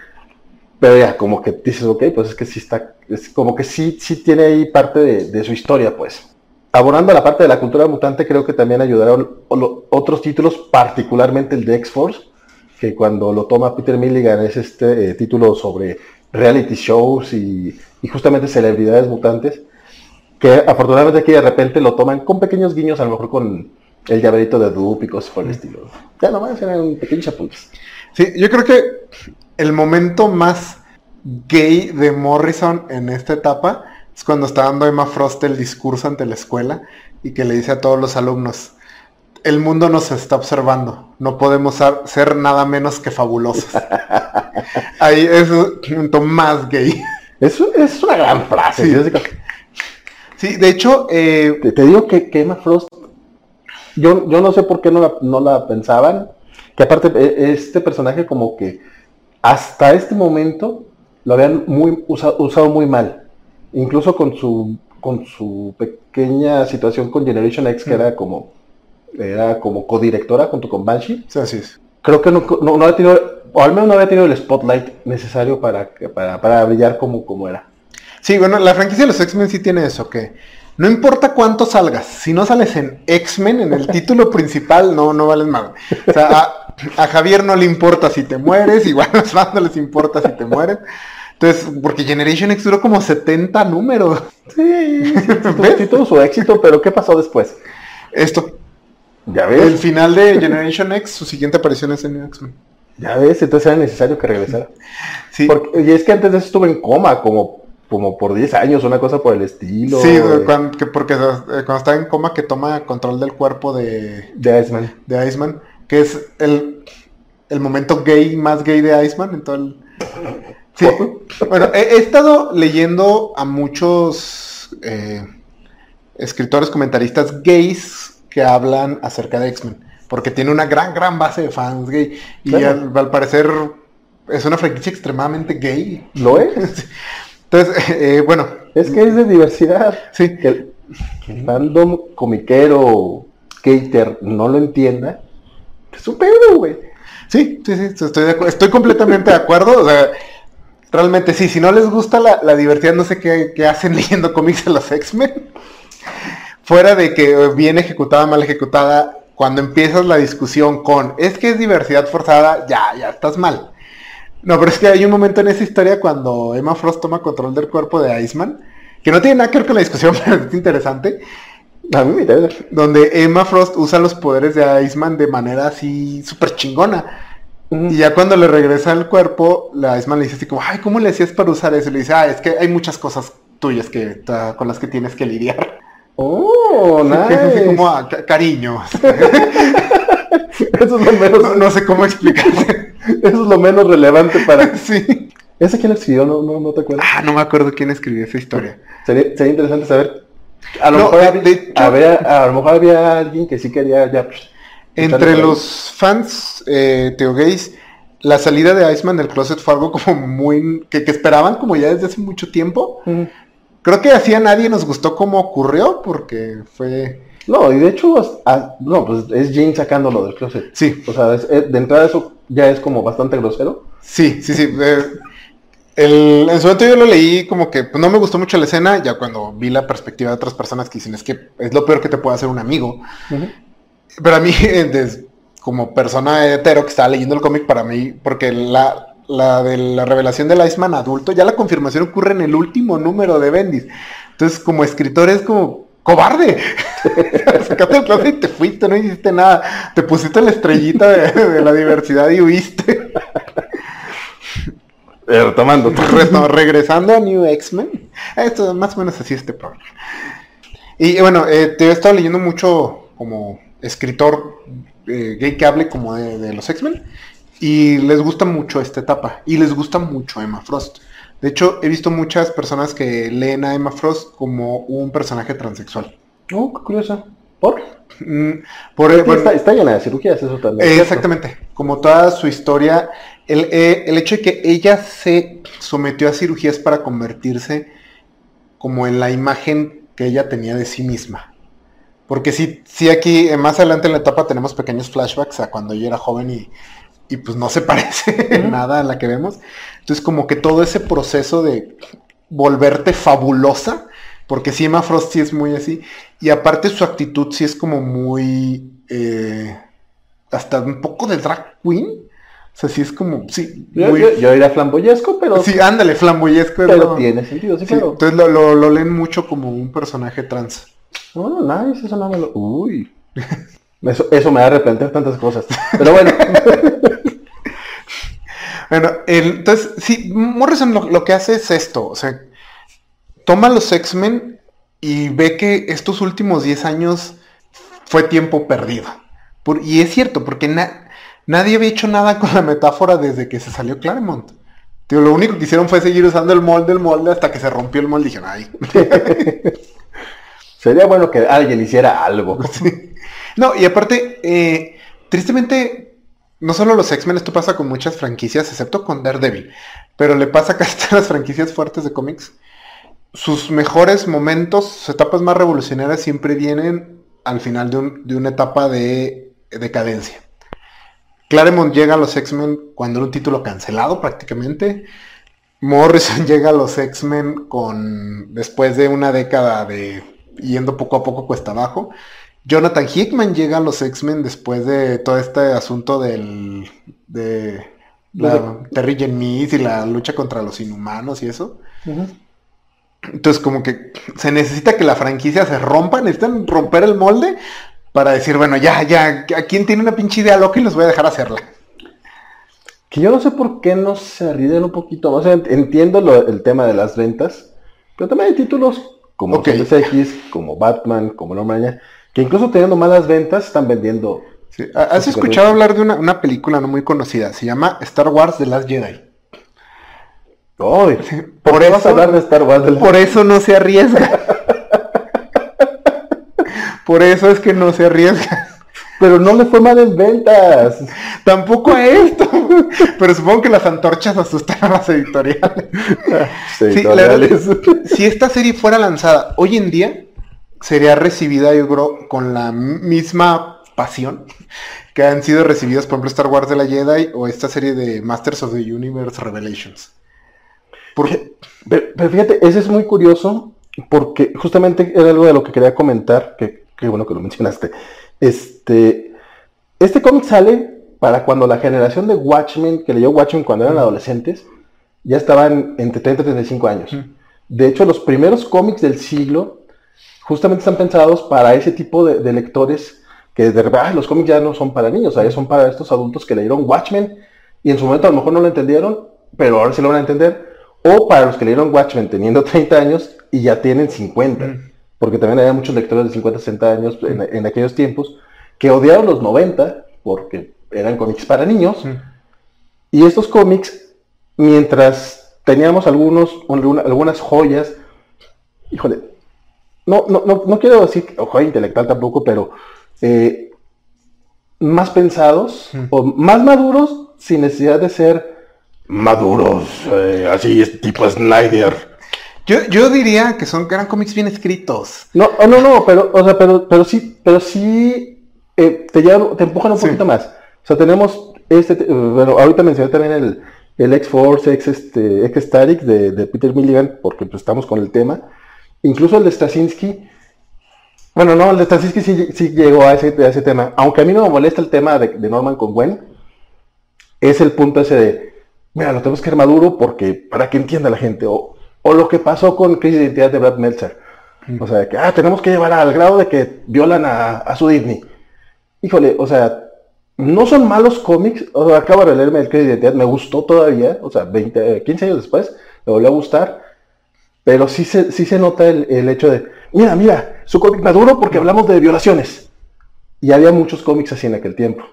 Pero ya, como que dices, ok, pues es que sí está, es como que sí, sí tiene ahí parte de, de su historia, pues abonando la parte de la cultura mutante, creo que también ayudaron otros títulos, particularmente el de X-Force, que cuando lo toma Peter Milligan es este eh, título sobre reality shows y, justamente celebridades mutantes, que afortunadamente aquí de repente lo toman con pequeños guiños, a lo mejor con el llaverito de Dupe y cosas por el estilo. Ya nomás eran pequeños apuntes. Sí, yo creo que el momento más gay de Morrison en esta etapa es cuando está dando Emma Frost el discurso ante la escuela y que le dice a todos los alumnos, el mundo nos está observando, no podemos ser nada menos que fabulosos. (laughs) Ahí es un punto más gay. Eso es una gran frase. Sí, de hecho... Eh, te, digo que, Emma Frost, yo, yo no sé por qué no la, no la pensaban, que aparte e, este personaje como que hasta este momento lo habían muy usado muy mal incluso con su con su pequeña situación con Generation X, que era como era como codirectora junto con Banshee. Sí, así es. Creo que no, no, había tenido, o al menos no había tenido el spotlight necesario para, para, para brillar como, como era. Sí, bueno, la franquicia de los X-Men sí tiene eso, que no importa cuánto salgas, si no sales en X-Men, en el (laughs) título principal, no, no vales nada. O sea, a, Javier no le importa si te mueres, igual (laughs) a los fans no les importa si te mueres. Entonces, porque Generation X duró como 70 números. Sí, sí, tuvo su éxito, pero ¿qué pasó después? Esto. Ya ves. El final de Generation X, su siguiente aparición es en X-Men. Ya ves, entonces era necesario que regresara. Sí. y es que antes de eso estuvo en coma, como, como por 10 años, una cosa por el estilo. Sí, porque eh, cuando está en coma que toma control del cuerpo de... De Iceman. De Iceman, que es el, el momento gay, más gay de Iceman en todo el Sí. bueno, he, estado leyendo a muchos eh, escritores, comentaristas gays que hablan acerca de X-Men. Porque tiene una gran, gran base de fans gay. Y al, parecer es una franquicia extremadamente gay. ¿Lo es? (laughs) Entonces, eh, bueno. Es que es de diversidad. Sí. Que el, fandom comiquero, skater, no lo entienda. Es un pedo, güey. Sí, sí, sí, estoy, estoy completamente de acuerdo. O sea, realmente sí, si no les gusta la, diversidad, no sé qué, qué hacen (laughs) leyendo cómics de los X-Men. Fuera de que bien ejecutada, mal ejecutada, cuando empiezas la discusión con es que es diversidad forzada, ya, ya estás mal. No, pero es que hay un momento en esa historia cuando Emma Frost toma control del cuerpo de Iceman, que no tiene nada que ver con la discusión, (laughs) pero es interesante. A mí me interesa. Donde Emma Frost usa los poderes de Iceman de manera así súper chingona. Y ya cuando le regresa el cuerpo, la Iceman le dice así como, ay, ¿cómo le hacías para usar eso? Y le dice, ah, es que hay muchas cosas tuyas que, con las que tienes que lidiar. Oh, (laughs) nice. como a, cariño. (laughs) Eso es lo menos. No, sé cómo explicarse. (laughs) Eso es lo menos relevante para. sí. ¿Ese quién escribió? No, no, no te acuerdas. Ah, no me acuerdo quién escribió esa historia. Sería, sería interesante saber. A lo, mejor, había, a lo mejor había alguien que sí quería ya. Pues, Entre los fans eh, teogays, la salida de Iceman del closet fue algo como muy. que, esperaban como ya desde hace mucho tiempo. Creo que así a nadie nos gustó cómo ocurrió, porque fue... No, y de hecho, no, pues es Jane sacándolo del closet. Sí. O sea, eh, de entrada eso ya es como bastante grosero. Sí, sí, sí. El, en su momento yo lo leí como que pues, no me gustó mucho la escena, ya cuando vi la perspectiva de otras personas que dicen es que es lo peor que te puede hacer un amigo. Pero a mí, (laughs) como persona hetero que estaba leyendo el cómic, para mí, porque la, la de la revelación del Iceman adulto, ya la confirmación ocurre en el último número de Bendis. Entonces, como escritor es como cobarde. (laughs) Sacaste el clase y te fuiste, no hiciste nada. Te pusiste la estrellita de, la diversidad y huiste. Eh, retomando. regresando a New X-Men. Esto más o menos así este programa. Y bueno, eh, te he estado leyendo mucho como escritor eh, gay que hable como de los X-Men. Y les gusta mucho esta etapa. Y les gusta mucho Emma Frost. De hecho, he visto muchas personas que leen a Emma Frost como un personaje transexual. Oh, qué curioso. ¿Por? Mm, por está, llena de cirugías, eso también. exactamente. Como toda su historia, el, eh, el, hecho de que ella se sometió a cirugías para convertirse como en la imagen que ella tenía de sí misma. Porque sí, sí aquí, eh, más adelante en la etapa tenemos pequeños flashbacks a cuando ella era joven y y pues no se (laughs) parece nada a la que vemos. Entonces como que todo ese proceso de volverte fabulosa, porque sí, Emma Frost sí es muy así, y aparte su actitud sí es como muy, eh, hasta un poco de drag queen. O sea, sí es como, sí. Yo, yo, flamboyesco, pero... Sí, ándale, flamboyesco. Pero tiene sentido, sí, claro. Entonces lo, leen mucho como un personaje trans. Oh, nice, eso no me lo... Uy. (laughs) Eso, eso me da a arrepentir tantas cosas. Pero bueno. (laughs) Bueno, entonces, sí, Morrison lo, que hace es esto, o sea, toma los X-Men y ve que estos últimos 10 años fue tiempo perdido. y es cierto, porque nadie había hecho nada con la metáfora desde que se salió Claremont. lo único que hicieron fue seguir usando el molde, el molde, hasta que se rompió el molde y dijeron, ay. (laughs) Sería bueno que alguien hiciera algo. (laughs) No, y aparte, eh, tristemente, no solo los X-Men, esto pasa con muchas franquicias, excepto con Daredevil, pero le pasa casi a las franquicias fuertes de cómics. Sus mejores momentos, sus etapas más revolucionarias siempre vienen al final de, una etapa de decadencia. Claremont llega a los X-Men cuando era un título cancelado prácticamente. Morrison (laughs) llega a los X-Men con después de una década de yendo poco a poco cuesta abajo. Jonathan Hickman llega a los X-Men después de todo este asunto del de la Terry y la lucha contra los inhumanos y eso. Entonces como que se necesita que la franquicia se rompa, necesitan romper el molde para decir, bueno, ya, ya, ¿a quién tiene una pinche idea loca y los voy a dejar hacerla? Que yo no sé por qué no se arriden un poquito más. entiendo el tema de las ventas, pero también hay títulos como okay. X, como Batman, como No Mañana que incluso teniendo malas ventas están vendiendo. ¿Has escuchado hablar de una, película no muy conocida? Se llama Star Wars The Last Jedi. por, eso, vas a hablar de Star Wars. Por eso no se arriesga. (laughs) por eso es que no se arriesga. (laughs) Pero no le fue mal en ventas. Tampoco a esto. (laughs) Pero supongo que las antorchas asustaron a las editoriales. (laughs) si esta serie fuera lanzada hoy en día, sería recibida, yo creo, con la misma pasión que han sido recibidas, por ejemplo, Star Wars de la Jedi o esta serie de Masters of the Universe Revelations. Porque... Pero, fíjate, ese es muy curioso porque justamente era algo de lo que quería comentar, que, que bueno que lo (laughs) mencionaste. Este, este cómic sale para cuando la generación de Watchmen, que leyó Watchmen cuando eran adolescentes, ya estaban entre 30 y 35 años. De hecho, los primeros cómics del siglo justamente están pensados para ese tipo de, lectores que de verdad los cómics ya no son para niños, ya son para estos adultos que leyeron Watchmen y en su momento a lo mejor no lo entendieron, pero ahora sí lo van a entender. O para los que leyeron Watchmen teniendo 30 años y ya tienen 50 porque también había muchos lectores de 50, 60 años en, aquellos tiempos que odiaron los 90 porque eran cómics para niños. Y estos cómics, mientras teníamos algunos, algunas joyas, híjole, no, no, no, quiero decir joya intelectual tampoco, pero eh, más pensados o más maduros sin necesidad de ser maduros, eh, así tipo Snyder yo, diría que son eran cómics bien escritos. No, oh, no, no, pero, o sea, pero, pero sí, pero sí eh, te, te empujan un poquito más. O sea, tenemos este, bueno, ahorita mencioné también el, el X-Force, X, este, X Static de, Peter Milligan, porque pues, estamos con el tema. Incluso el de Straczynski. Bueno, no, el de Straczynski sí, llegó a ese, a ese, tema. Aunque a mí no me molesta el tema de, Norman con Gwen, es el punto ese de, mira, lo tenemos que armaduro porque para que entienda la gente. O, o lo que pasó con Crisis de Identidad de Brad Meltzer. O sea, que ah, tenemos que llevar al grado de que violan a, su Disney. Híjole, o sea, no son malos cómics. O sea, acabo de leerme el Crisis de Identidad, me gustó todavía. O sea, 20, 15 años después, me volvió a gustar. Pero sí se, sí se nota el, hecho de, mira, mira, su cómic maduro porque hablamos de violaciones. Y había muchos cómics así en aquel tiempo.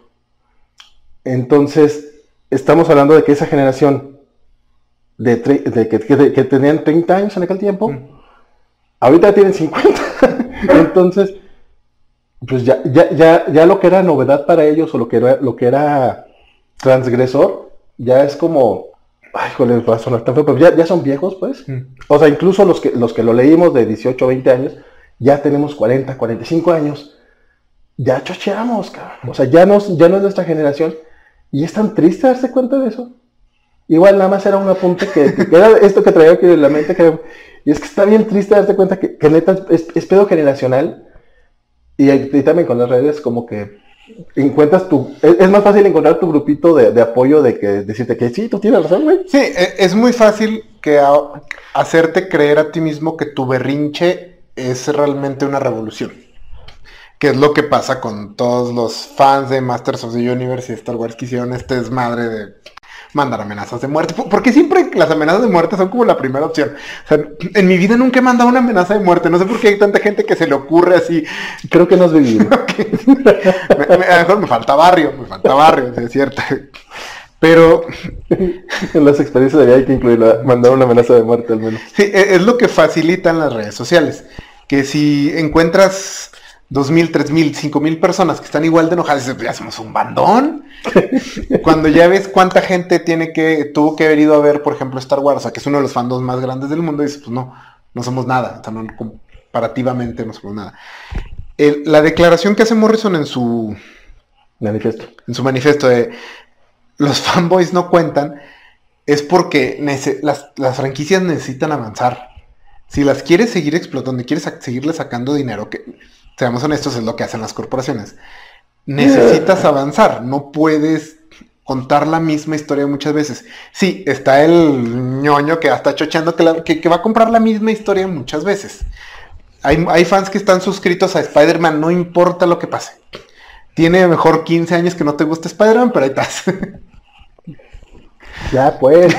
Entonces, estamos hablando de que esa generación de, que, tenían 30 años en aquel tiempo, mm. ahorita tienen 50. (laughs) Entonces, pues ya, ya, ya, lo que era novedad para ellos o lo que era, lo que era transgresor, ya es como, ay, joder, va a sonar tan feo, pero ya, son viejos, pues. Mm. O sea, incluso los que, los que lo leímos de 18 o 20 años, ya tenemos 40, 45 años. Ya chocheamos, cabrón. O sea, ya, nos, ya no es nuestra generación. Y es tan triste darse cuenta de eso. Igual nada más era un apunte que, era esto que traía aquí en la mente, y es que está bien triste darte cuenta que, neta es, pedo generacional, y, también con las redes como que encuentras tu, es, más fácil encontrar tu grupito de, apoyo de que decirte que sí, tú tienes razón, güey. Sí, e, es muy fácil que hacerte creer a ti mismo que tu berrinche es realmente una revolución. Que es lo que pasa con todos los fans de Masters of the Universe y Star Wars que hicieron este desmadre de mandar amenazas de muerte. Porque siempre las amenazas de muerte son como la primera opción. O sea, en mi vida nunca he mandado una amenaza de muerte. No sé por qué hay tanta gente que se le ocurre así. Creo que no has vivido. (laughs) a lo mejor me falta barrio, me falta barrio, es cierto. Pero en (laughs) las experiencias de vida hay que incluir mandar una amenaza de muerte al menos. Sí, e, es lo que facilitan las redes sociales. Que si encuentras dos mil, tres mil, cinco mil personas que están igual de enojadas, ya somos un bandón. (laughs) Cuando ya ves cuánta gente tiene que, tuvo que haber ido a ver, por ejemplo, Star Wars, que es uno de los fandoms más grandes del mundo, dices, pues no, no somos nada, comparativamente no somos nada. la declaración que hace Morrison en su manifiesto, en su manifiesto de los fanboys no cuentan, es porque las, las franquicias necesitan avanzar. Si las quieres seguir explotando y quieres seguirle sacando dinero, que seamos honestos, es lo que hacen las corporaciones. Necesitas avanzar, no puedes contar la misma historia muchas veces. Sí, está el ñoño que está chocheando que, que, va a comprar la misma historia muchas veces. Hay, hay fans que están suscritos a Spider-Man, no importa lo que pase. Tiene mejor 15 años que no te gusta Spider-Man, pero ahí estás. (laughs) Ya, pues.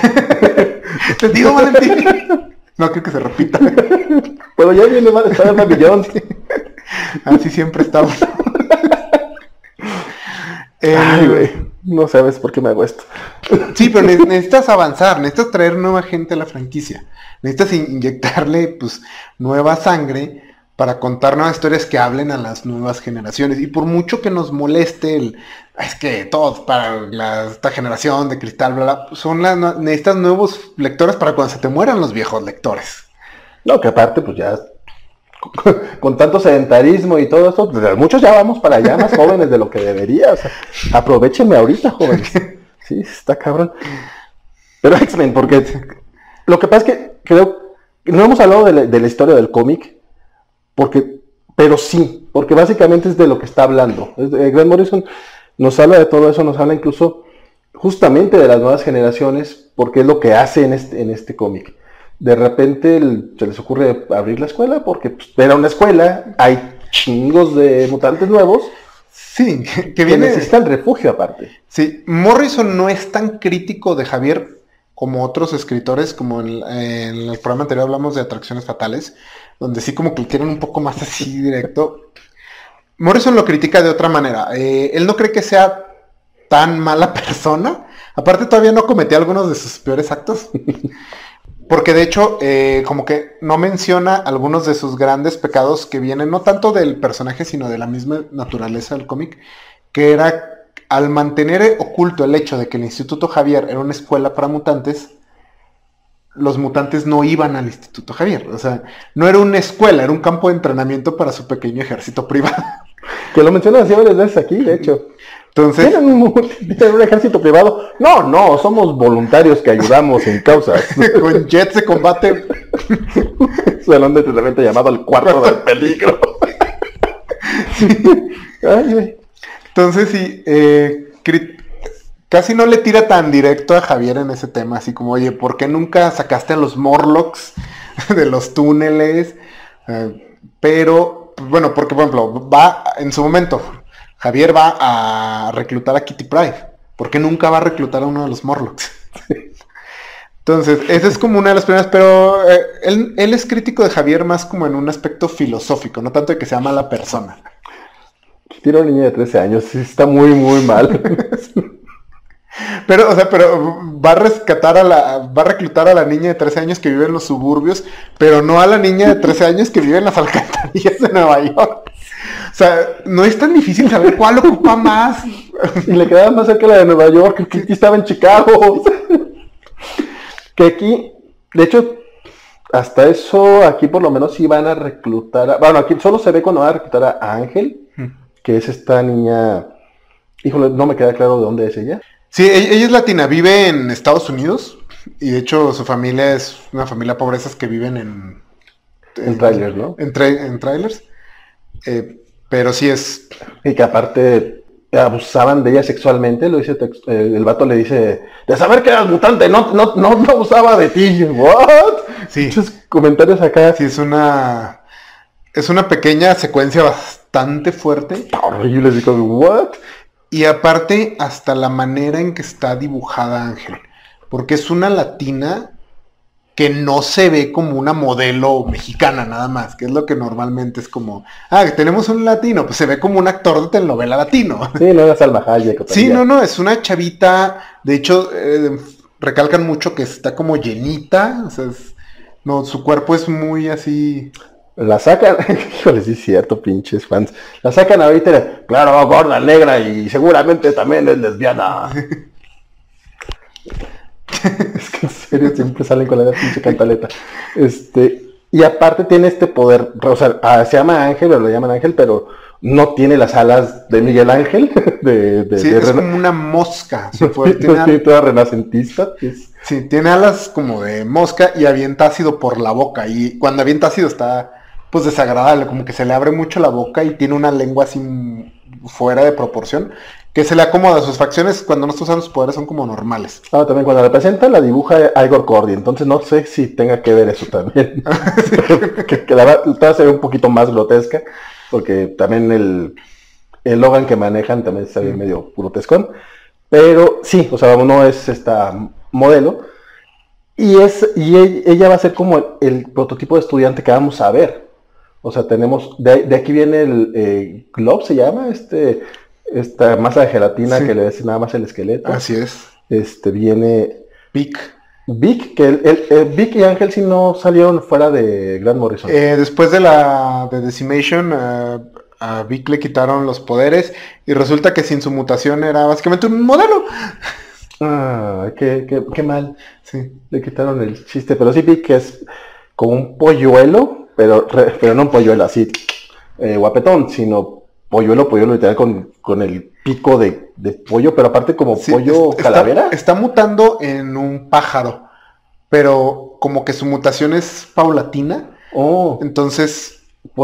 (laughs) te digo, Valentín. No creo que se repita. (laughs) Pero ya viene Spider-Man Beyond. Así siempre estamos. Eh, no sabes por qué me hago esto. Sí, pero (laughs) necesitas avanzar, necesitas traer nueva gente a la franquicia. Necesitas inyectarle pues nueva sangre para contar nuevas historias que hablen a las nuevas generaciones. Y por mucho que nos moleste el, es que todos para esta generación de cristal, bla, bla, son las, necesitas nuevos lectores para cuando se te mueran los viejos lectores. No, que aparte, pues ya (laughs) con tanto sedentarismo y todo eso, pues, muchos ya vamos para allá más jóvenes de lo que debería. O aprovechenme ahorita, jóvenes. Sí, está cabrón. Pero X-Men, porque lo que pasa es que creo no hemos hablado de la, historia del cómic, porque, pero sí, porque básicamente es de lo que está hablando. Eh, Grant Morrison nos habla de todo eso, nos habla incluso justamente de las nuevas generaciones, porque es lo que hace en este, en este cómic de repente se les ocurre abrir la escuela porque pues, era una escuela, hay chingos de mutantes nuevos. Sí, que, viene... necesitan refugio aparte. Sí, Morrison no es tan crítico de Javier como otros escritores, como en, el programa anterior hablamos de atracciones fatales, donde sí como que quieren un poco más así directo. Morrison lo critica de otra manera. Eh, él no cree que sea tan mala persona. Aparte todavía no cometió algunos de sus peores actos. (laughs) Porque de hecho, eh, como que no menciona algunos de sus grandes pecados que vienen no tanto del personaje, sino de la misma naturaleza del cómic, que era al mantener oculto el hecho de que el Instituto Javier era una escuela para mutantes, los mutantes no iban al Instituto Javier. O sea, no era una escuela, era un campo de entrenamiento para su pequeño ejército privado. Que lo mencionan así varias veces aquí, de hecho. Entonces, ¿Tienen un, ejército privado? No, no, somos voluntarios que ayudamos en causas. (laughs) Con jets de combate. (laughs) Salón de entrenamiento llamado el cuarto del (laughs) peligro. Entonces sí, eh, casi no le tira tan directo a Javier en ese tema, así como, oye, ¿por qué nunca sacaste a los Morlocks de los túneles? Eh, pero, bueno, porque por ejemplo, va en su momento, Javier va a reclutar a Kitty Pride. ¿Por qué nunca va a reclutar a uno de los Morlocks? (laughs) Entonces, esa es como una de las primeras, pero eh, él, es crítico de Javier más como en un aspecto filosófico, no tanto de que sea mala persona. Tiene una niña de 13 años, sí está muy, muy mal. (laughs) pero, o sea, pero va a rescatar a la, va a reclutar a la niña de 13 años que vive en los suburbios, pero no a la niña de 13 años que vive en las (laughs) alcantarillas de Nueva York. O sea, no es tan difícil saber cuál ocupa más. Y le quedaba más cerca la de Nueva York, que aquí estaba en Chicago. que aquí, de hecho, hasta eso, aquí por lo menos iban a reclutar. A, bueno, aquí solo se ve cuando van a reclutar a Ángel, que es esta niña. Híjole, no me queda claro de dónde es ella. Sí, e-, ella, es latina, vive en Estados Unidos. Y de hecho, su familia es una familia pobreza que viven en. En, trailers, ¿no? En, en trailers. Eh, pero sí es. Y que aparte abusaban de ella sexualmente, lo dice eh, el vato le dice, de saber que eras mutante, no, no, no, abusaba de ti. ¿What? Sí. Muchos comentarios acá. Sí, es una. Es una pequeña secuencia bastante fuerte. Está horrible, digo, ¿what? Y aparte, hasta la manera en que está dibujada Ángel. Porque es una latina que no se ve como una modelo mexicana nada más, que es lo que normalmente es como, ah, tenemos un latino, pues se ve como un actor de telenovela latino. Sí, no Salma Hayek. Sí, no, no, es una chavita, de hecho, eh, recalcan mucho que está como llenita, o sea, no, su cuerpo es muy así... La sacan, (laughs) híjole, sí es cierto, pinches fans. La sacan ahorita, claro, gorda, negra y seguramente también es lesbiana. (laughs) (laughs) es que en serio siempre salen con la pinche cantaleta. Este, y aparte tiene este poder, o sea, ah, se llama Ángel, o lo llaman Ángel, pero no tiene las alas de Miguel Ángel. (laughs) De, sí, es como una mosca. (laughs) tiene, toda renacentista. Sí, tiene alas como de mosca y avienta ácido por la boca. Y cuando avienta ácido está pues desagradable, como que se le abre mucho la boca y tiene una lengua así fuera de proporción que se le acomoda a sus facciones cuando no está usando sus poderes son como normales. Ah, también cuando la presenta la dibuja Igor Cordy, entonces no sé si tenga que ver eso también. (laughs) (laughs) que, que, la verdad se ve un poquito más grotesca, porque también el, el Logan que manejan también se ve medio grotescón. Pero sí, o sea, uno es esta modelo. Y, es, y ella va a ser como el prototipo de estudiante que vamos a ver. O sea, tenemos, de, aquí viene el eh, Globe, se llama, este, esta masa de gelatina que le des nada más el esqueleto. Así es. Este viene Vic. Vic, que el, Vic y Ángel si no salieron fuera de Grant Morrison. Eh, después de la de Decimation, eh, a Vic le quitaron los poderes y resulta que sin su mutación era básicamente un modelo. Ah, qué, qué, mal. Sí. Le quitaron el chiste, pero sí Vic es como un polluelo, pero, pero no un polluelo así eh, guapetón, sino polluelo, polluelo literal con, con el pico de, pollo, pero aparte como pollo calavera. Está, mutando en un pájaro, pero como que su mutación es paulatina. Oh. Entonces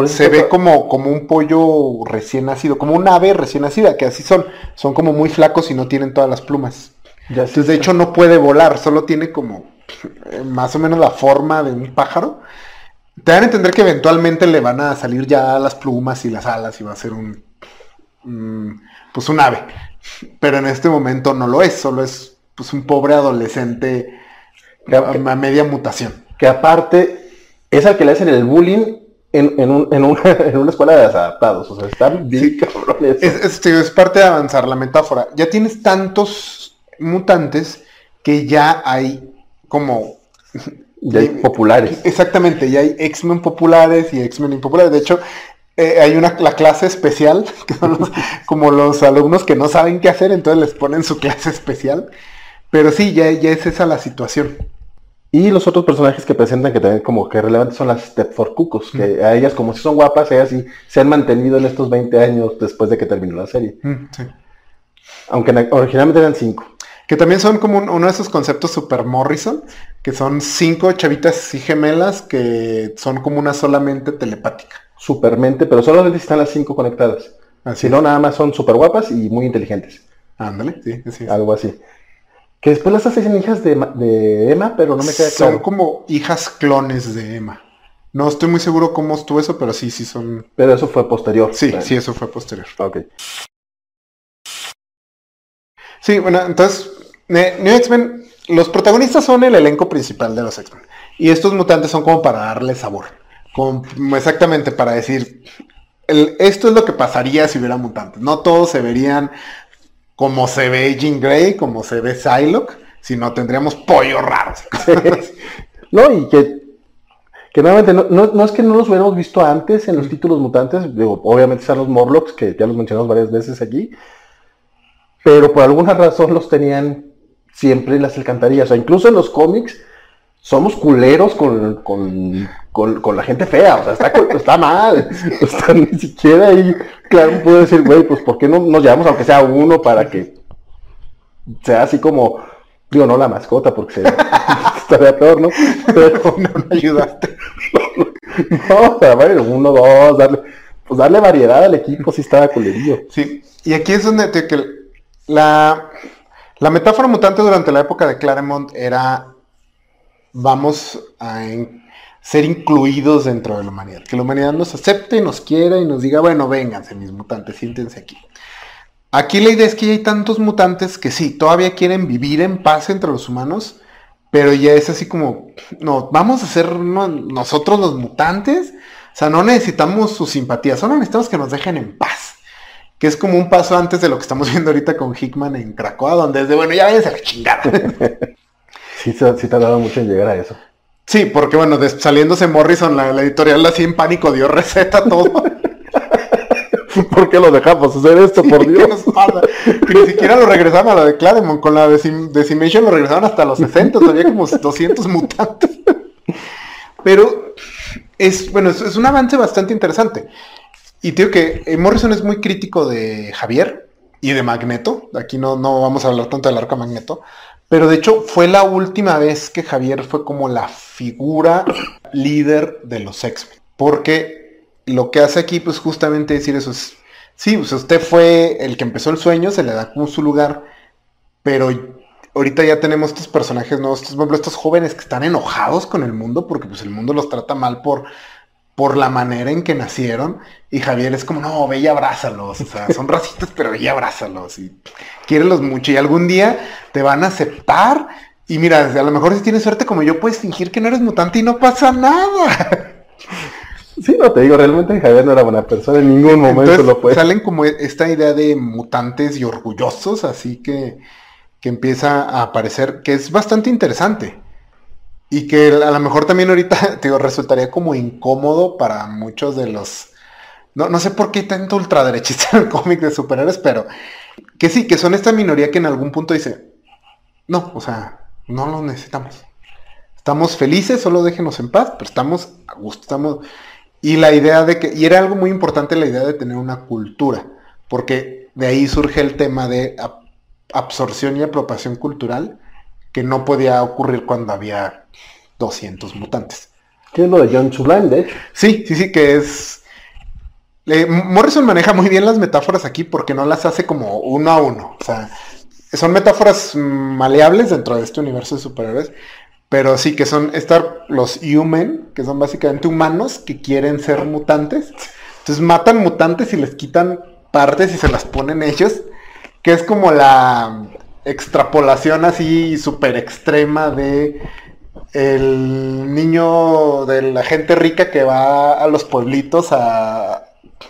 se ve como, como un pollo recién nacido, como un ave recién nacida, que así son. Son como muy flacos y no tienen todas las plumas. Entonces, de hecho, no puede volar, solo tiene como eh, más o menos la forma de un pájaro. Te dan a entender que eventualmente le van a salir ya las plumas y las alas y va a ser un, pues un ave. Pero en este momento no lo es, solo es pues un pobre adolescente a, media mutación. Que aparte es al que le hacen el bullying en, en, un, en, una, (laughs) en, una, escuela de desadaptados. O sea, están bien cabrones. Es, es, parte de avanzar la metáfora. Ya tienes tantos mutantes que ya hay como ya hay populares. Exactamente, ya hay X-Men populares y X-Men impopulares. De hecho, eh, hay una la clase especial, (laughs) que son como los alumnos que no saben qué hacer, entonces les ponen su clase especial. Pero sí, ya, ya es esa la situación. Y los otros personajes que presentan que también como que relevantes son las Stepford Cucos, que a ellas como si son guapas, ellas sí se han mantenido en estos 20 años después de que terminó la serie. sí. Aunque originalmente eran 5. Que también son como uno de esos conceptos super Morrison, que son cinco chavitas y gemelas que son como una solamente telepática. Supermente, pero solamente están las cinco conectadas. Así no, nada más son súper guapas y muy inteligentes. Ándale, sí, sí. Algo así. Que después las hacen hijas de, de, Emma, pero no me queda claro. Son como hijas clones de Emma. No estoy muy seguro cómo estuvo eso, pero sí, sí son. Pero eso fue posterior. Sí, sí, eso fue posterior. Ok. Sí, bueno, entonces, New X-Men, los protagonistas son el elenco principal de los X-Men. Y estos mutantes son como para darle sabor. exactamente para decir, esto es lo que pasaría si hubiera mutantes. No todos se verían como se ve Jean Grey, como se ve Psylocke, sino tendríamos pollos raros. (laughs) no, y que, que nuevamente, no, es que no los hubiéramos visto antes en los títulos mutantes, obviamente están los Morlocks, que ya los mencionamos varias veces aquí, pero por alguna razón los tenían siempre en las alcantarillas. O sea, incluso en los cómics somos culeros con, con, la gente fea. O sea, está, (laughs) está mal. Está ni siquiera ahí. Claro, puedo decir, güey, pues ¿por qué no nos llevamos aunque sea uno para que sea así como, digo, no la mascota, porque (laughs) estaría peor, ¿no? Pero (laughs) no, no ayudaste. no, o sea, bueno, uno, dos, darle, pues darle variedad al equipo si estaba culerillo. Sí, y aquí es donde te, que la, metáfora mutante durante la época de Claremont era vamos a ser incluidos dentro de la humanidad. Que la humanidad nos acepte, nos quiera y nos diga, bueno, vénganse mis mutantes, siéntense aquí. Aquí la idea es que hay tantos mutantes que sí, todavía quieren vivir en paz entre los humanos, pero ya es así como, no, vamos a ser nosotros los mutantes. O sea, no necesitamos su simpatía, solo necesitamos que nos dejen en paz que es como un paso antes de lo que estamos (laughs) viendo ahorita con Hickman en Cracoa, donde es de, bueno, ya váyanse a la chingada. (laughs) sí, sí dado mucho en llegar a eso. Sí, porque bueno, saliéndose Morrison, la, editorial así en pánico dio receta todo. (laughs) ¿Por qué lo dejamos hacer esto, por Dios? ni siquiera lo regresaron a la de Claremont, con la Decimation lo regresaron hasta los 60, había como 200 mutantes. Pero es, bueno, es un avance bastante interesante. Y digo que eh, Morrison es muy crítico de Javier y de Magneto. Aquí no, no vamos a hablar tanto del arco Magneto. Pero de hecho fue la última vez que Javier fue como la figura líder de los X-Men. Porque lo que hace aquí pues justamente decir eso es, sí, pues usted fue el que empezó el sueño, se le da como su lugar, pero ahorita ya tenemos estos personajes nuevos, estos, estos jóvenes que están enojados con el mundo porque pues el mundo los trata mal por por la manera en que nacieron. Y Javier es como, no, ve y abrázalos. O sea, son (laughs) racistas, pero ve y abrázalos. Y quiérelos mucho. Y algún día te van a aceptar. Y mira, a lo mejor si tienes suerte como yo, puedes fingir que no eres mutante y no pasa nada. Sí, no te digo, realmente Javier no era buena persona, en ningún momento lo fue. Salen como esta idea de mutantes y orgullosos, así que, que empieza a aparecer, que es bastante interesante. Y que a lo mejor también ahorita, (laughs) digo, resultaría como incómodo para muchos de los... No, no sé por qué tanto ultraderechista en el cómic de superhéroes, pero que sí, que son esta minoría que en algún punto dice, no, o sea, no los necesitamos. Estamos felices, solo déjenos en paz, pero estamos a gusto, estamos... Y la idea de que, y era algo muy importante la idea de tener una cultura, porque de ahí surge el tema de absorción y apropiación cultural, que no podía ocurrir cuando había 200 mutantes. ¿Qué es lo de John Chulain, de hecho? Sí, sí, sí, que es... Morrison maneja muy bien las metáforas aquí porque no las hace como uno a uno. O sea, son metáforas maleables dentro de este universo de superhéroes. Pero sí que son estar los human, que son básicamente humanos que quieren ser mutantes. Entonces matan mutantes y les quitan partes y se las ponen ellos. Que es como la extrapolación así súper extrema de el niño de la gente rica que va a los pueblitos a,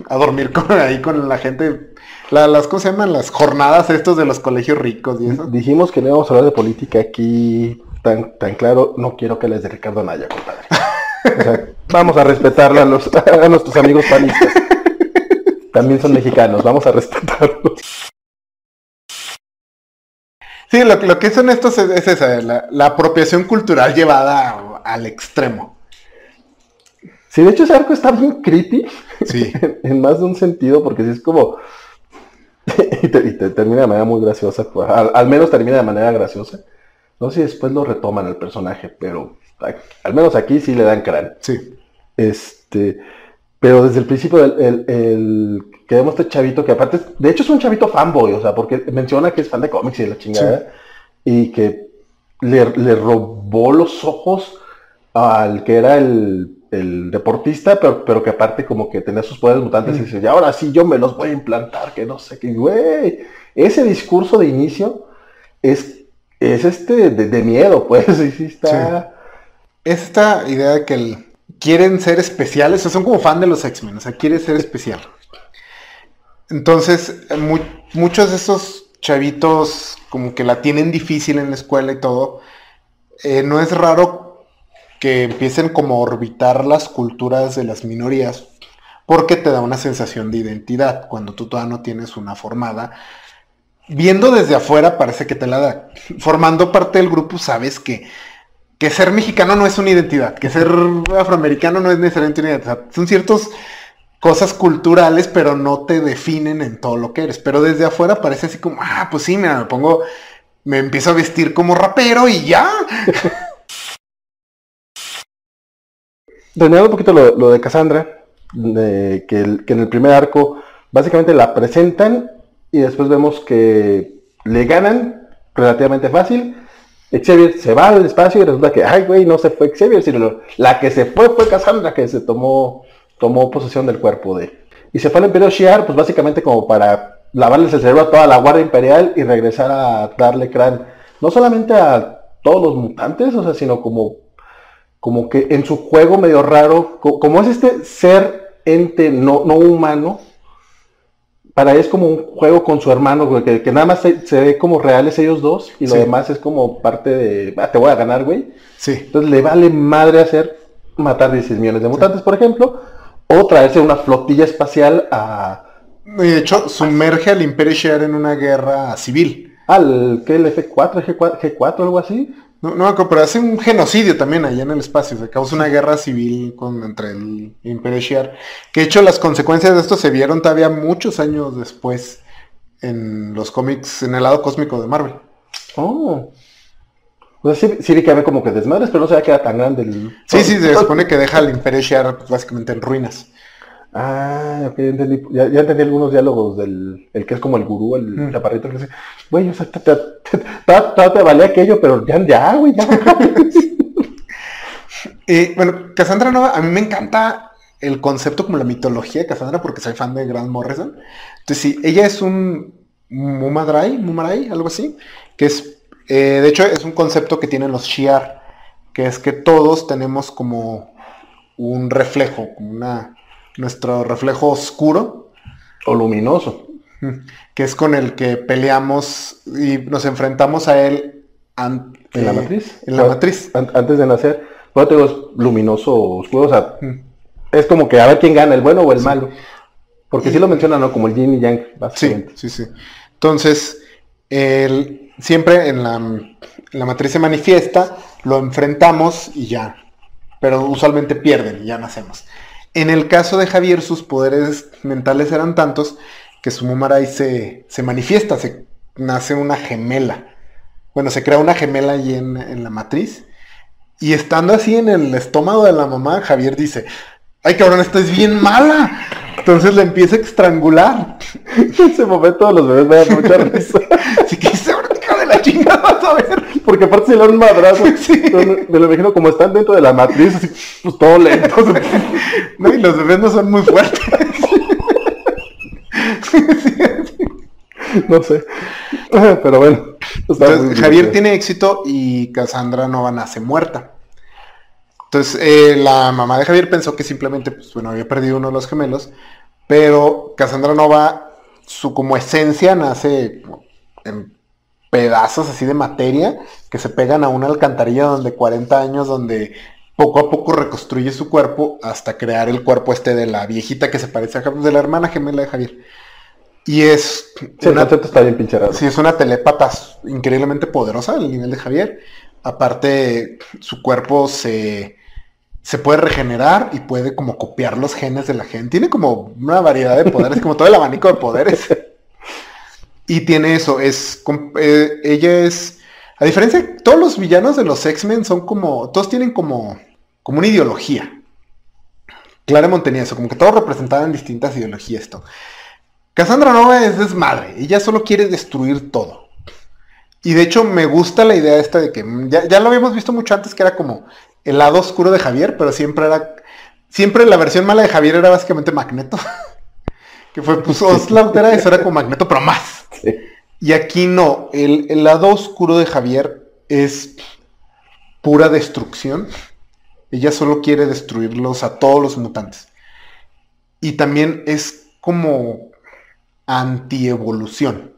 a dormir con, (laughs) ahí con la gente. las, ¿cómo se llaman? Las jornadas estos de los colegios ricos y eso. Dijimos que no íbamos a hablar de política aquí tan, tan claro. No quiero que les de Ricardo Naya, compadre. vamos a respetarla a, los, (laughs) a nuestros amigos panistas. También son mexicanos, vamos a respetarlos. Sí, lo, que son estos es, esa, la, apropiación cultural llevada al extremo. Sí, de hecho ese arco está bien creepy. Sí. (laughs) en, más de un sentido, porque si es como... (laughs) y, te, termina de manera muy graciosa. Pues, al, menos termina de manera graciosa. No sé si después lo retoman el personaje, pero al menos aquí sí le dan cráneo. Sí. Este... Pero desde el principio el, que vemos este chavito que aparte, de hecho es un chavito fanboy, o sea, porque menciona que es fan de cómics y de la chingada, y que le, robó los ojos al que era el, deportista, pero, pero, que aparte como que tenía sus poderes mutantes y mm. dice, y ahora sí yo me los voy a implantar, que no sé qué, güey. Ese discurso de inicio es, es este de, miedo, pues, (laughs) y sí está... Esta idea de que el quieren ser especiales, o son como fan de los X-Men, o sea, quiere ser especial. Entonces, muchos de esos chavitos como que la tienen difícil en la escuela y todo, eh, no es raro que empiecen como a orbitar las culturas de las minorías, porque te da una sensación de identidad cuando tú todavía no tienes una formada. Viendo desde afuera parece que te la da. Formando parte del grupo sabes que que ser mexicano no es una identidad, que ser afroamericano no es necesariamente una identidad. son ciertas cosas culturales, pero no te definen en todo lo que eres. Pero desde afuera parece así como, ah, pues sí, mira, me pongo, me empiezo a vestir como rapero y ya. (laughs) Reneando un poquito lo, de Cassandra, que en el primer arco básicamente la presentan y después vemos que le ganan relativamente fácil Xavier se va al espacio y resulta que, ay, güey, no se fue Xavier, sino la que se fue fue Cassandra, que se tomó, tomó posesión del cuerpo de... Y se fue al Imperio Shiar, pues básicamente como para lavarles el cerebro a toda la Guardia Imperial y regresar a darle crán, no solamente a todos los mutantes, o sea, sino como, como que en su juego medio raro, como es este ser ente no, no humano, para él es como un juego con su hermano, que, nada más se, ve como reales ellos dos y lo demás es como parte de, ah, te voy a ganar, güey. Sí. Entonces le vale madre hacer matar 16 millones de mutantes, por ejemplo, o traerse una flotilla espacial a... de hecho, sumerge al Imperio Share en una guerra civil. Al que el F4, G4, G4, algo así. No, no, pero hace un genocidio también allá en el espacio. Se causa una guerra civil con, entre el Imperio Shiar. Que de hecho las consecuencias de esto se vieron todavía muchos años después en los cómics, en el lado cósmico de Marvel. Oh. Pues sí, sí que había como que desmadres, pero no se queda tan grande el... Sí, sí, se supone que deja al Imperio Shiar básicamente en ruinas. Ah, ok, entendí. Ya, ya, entendí algunos diálogos del el que es como el gurú, el mm. chaparrito que dice, güey, o sea, te, te, aquello, pero ya, ya, güey, ya. (laughs) eh, bueno, Cassandra Nova, a mí me encanta el concepto como la mitología de Cassandra porque soy fan de Grant Morrison. Entonces, sí, ella es un Mumadrai, Mumarai, algo así, que es, eh, de hecho, es un concepto que tienen los Shiar, que es que todos tenemos como un reflejo, una, nuestro reflejo oscuro. O luminoso. Que es con el que peleamos y nos enfrentamos a él en la matriz. En la matriz. antes de nacer. Te digo, luminoso oscuro, o sea, es como que a ver quién gana, el bueno o el malo. Porque sí lo mencionan, ¿no? Como el yin y yang. Sí, sí, sí. Entonces, el, siempre en la, en la matriz se manifiesta, lo enfrentamos y ya. Pero usualmente pierden y ya nacemos. En el caso de Javier, sus poderes mentales eran tantos que su Mumaray se, se manifiesta, se nace una gemela. Bueno, se crea una gemela allí en, en la matriz. Y estando así en el estómago de la mamá, Javier dice, ay cabrón, esta es bien mala. Entonces le empieza a estrangular. (laughs) En ese momento los bebés me dan mucha risa. (laughs) Así que se de la chingada, vas a ver. Porque aparte se le dan un madrazo. (laughs) Sí. me lo imagino como están dentro de la matriz, así, pues todo lento. (laughs) no, y los bebés no son muy fuertes. (laughs) no sé. Pero bueno. Entonces, Javier tiene éxito y Cassandra Nova nace muerta. Entonces, eh, la mamá de Javier pensó que simplemente, pues bueno, había perdido uno de los gemelos, pero Cassandra Nova, su como esencia nace en pedazos así de materia que se pegan a una alcantarilla donde 40 años, donde poco a poco reconstruye su cuerpo hasta crear el cuerpo este de la viejita que se parece a de la hermana gemela de Javier. Y es. Sí, una, está bien pincherado. Sí, es una telépata increíblemente poderosa al nivel de Javier. Aparte, su cuerpo se, se puede regenerar y puede como copiar los genes de la gente. Tiene como una variedad de poderes, como todo el abanico de poderes. (laughs) Y tiene eso, es. Eh, ella es. A diferencia de todos los villanos de los X-Men son como. Todos tienen como. como una ideología. Claremont tenía eso, como que todos representaban distintas ideologías esto. Cassandra Nova es desmadre, ella solo quiere destruir todo. Y de hecho me gusta la idea esta de que ya, lo habíamos visto mucho antes que era como el lado oscuro de Javier, pero siempre era siempre la versión mala de Javier era básicamente Magneto. (laughs) que fue pues Oslaut era eso, era como Magneto, pero más. Y aquí no, el, el lado oscuro de Javier es pura destrucción. Ella solo quiere destruirlos a todos los mutantes. Y también es como antievolución.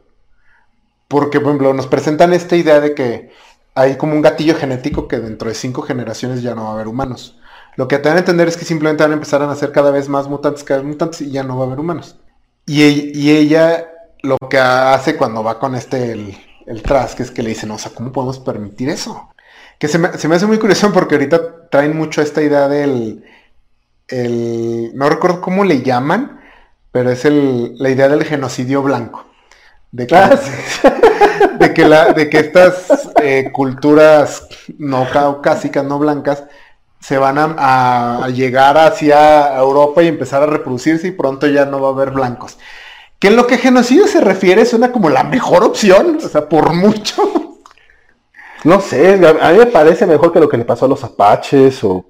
Porque, por ejemplo, nos presentan esta idea de que hay como un gatillo genético que dentro de cinco generaciones ya no va a haber humanos. Lo que te dan a entender es que simplemente van a empezar a nacer cada vez más mutantes, cada vez mutantes y ya no va a haber humanos. Y, ella lo que hace cuando va con este, el, el que es que le dice, no, o sea, ¿cómo podemos permitir eso? Que se me, hace muy curioso porque ahorita traen mucho esta idea del, el, no recuerdo cómo le llaman, pero es el, la idea del genocidio blanco. De que, ah, de que, la, de que estas eh, culturas no caucásicas, no blancas, se van a, llegar hacia Europa y empezar a reproducirse y pronto ya no va a haber blancos. Que en lo que genocidio se refiere suena como la mejor opción, o sea, por mucho. No sé, a mí me parece mejor que lo que le pasó a los apaches o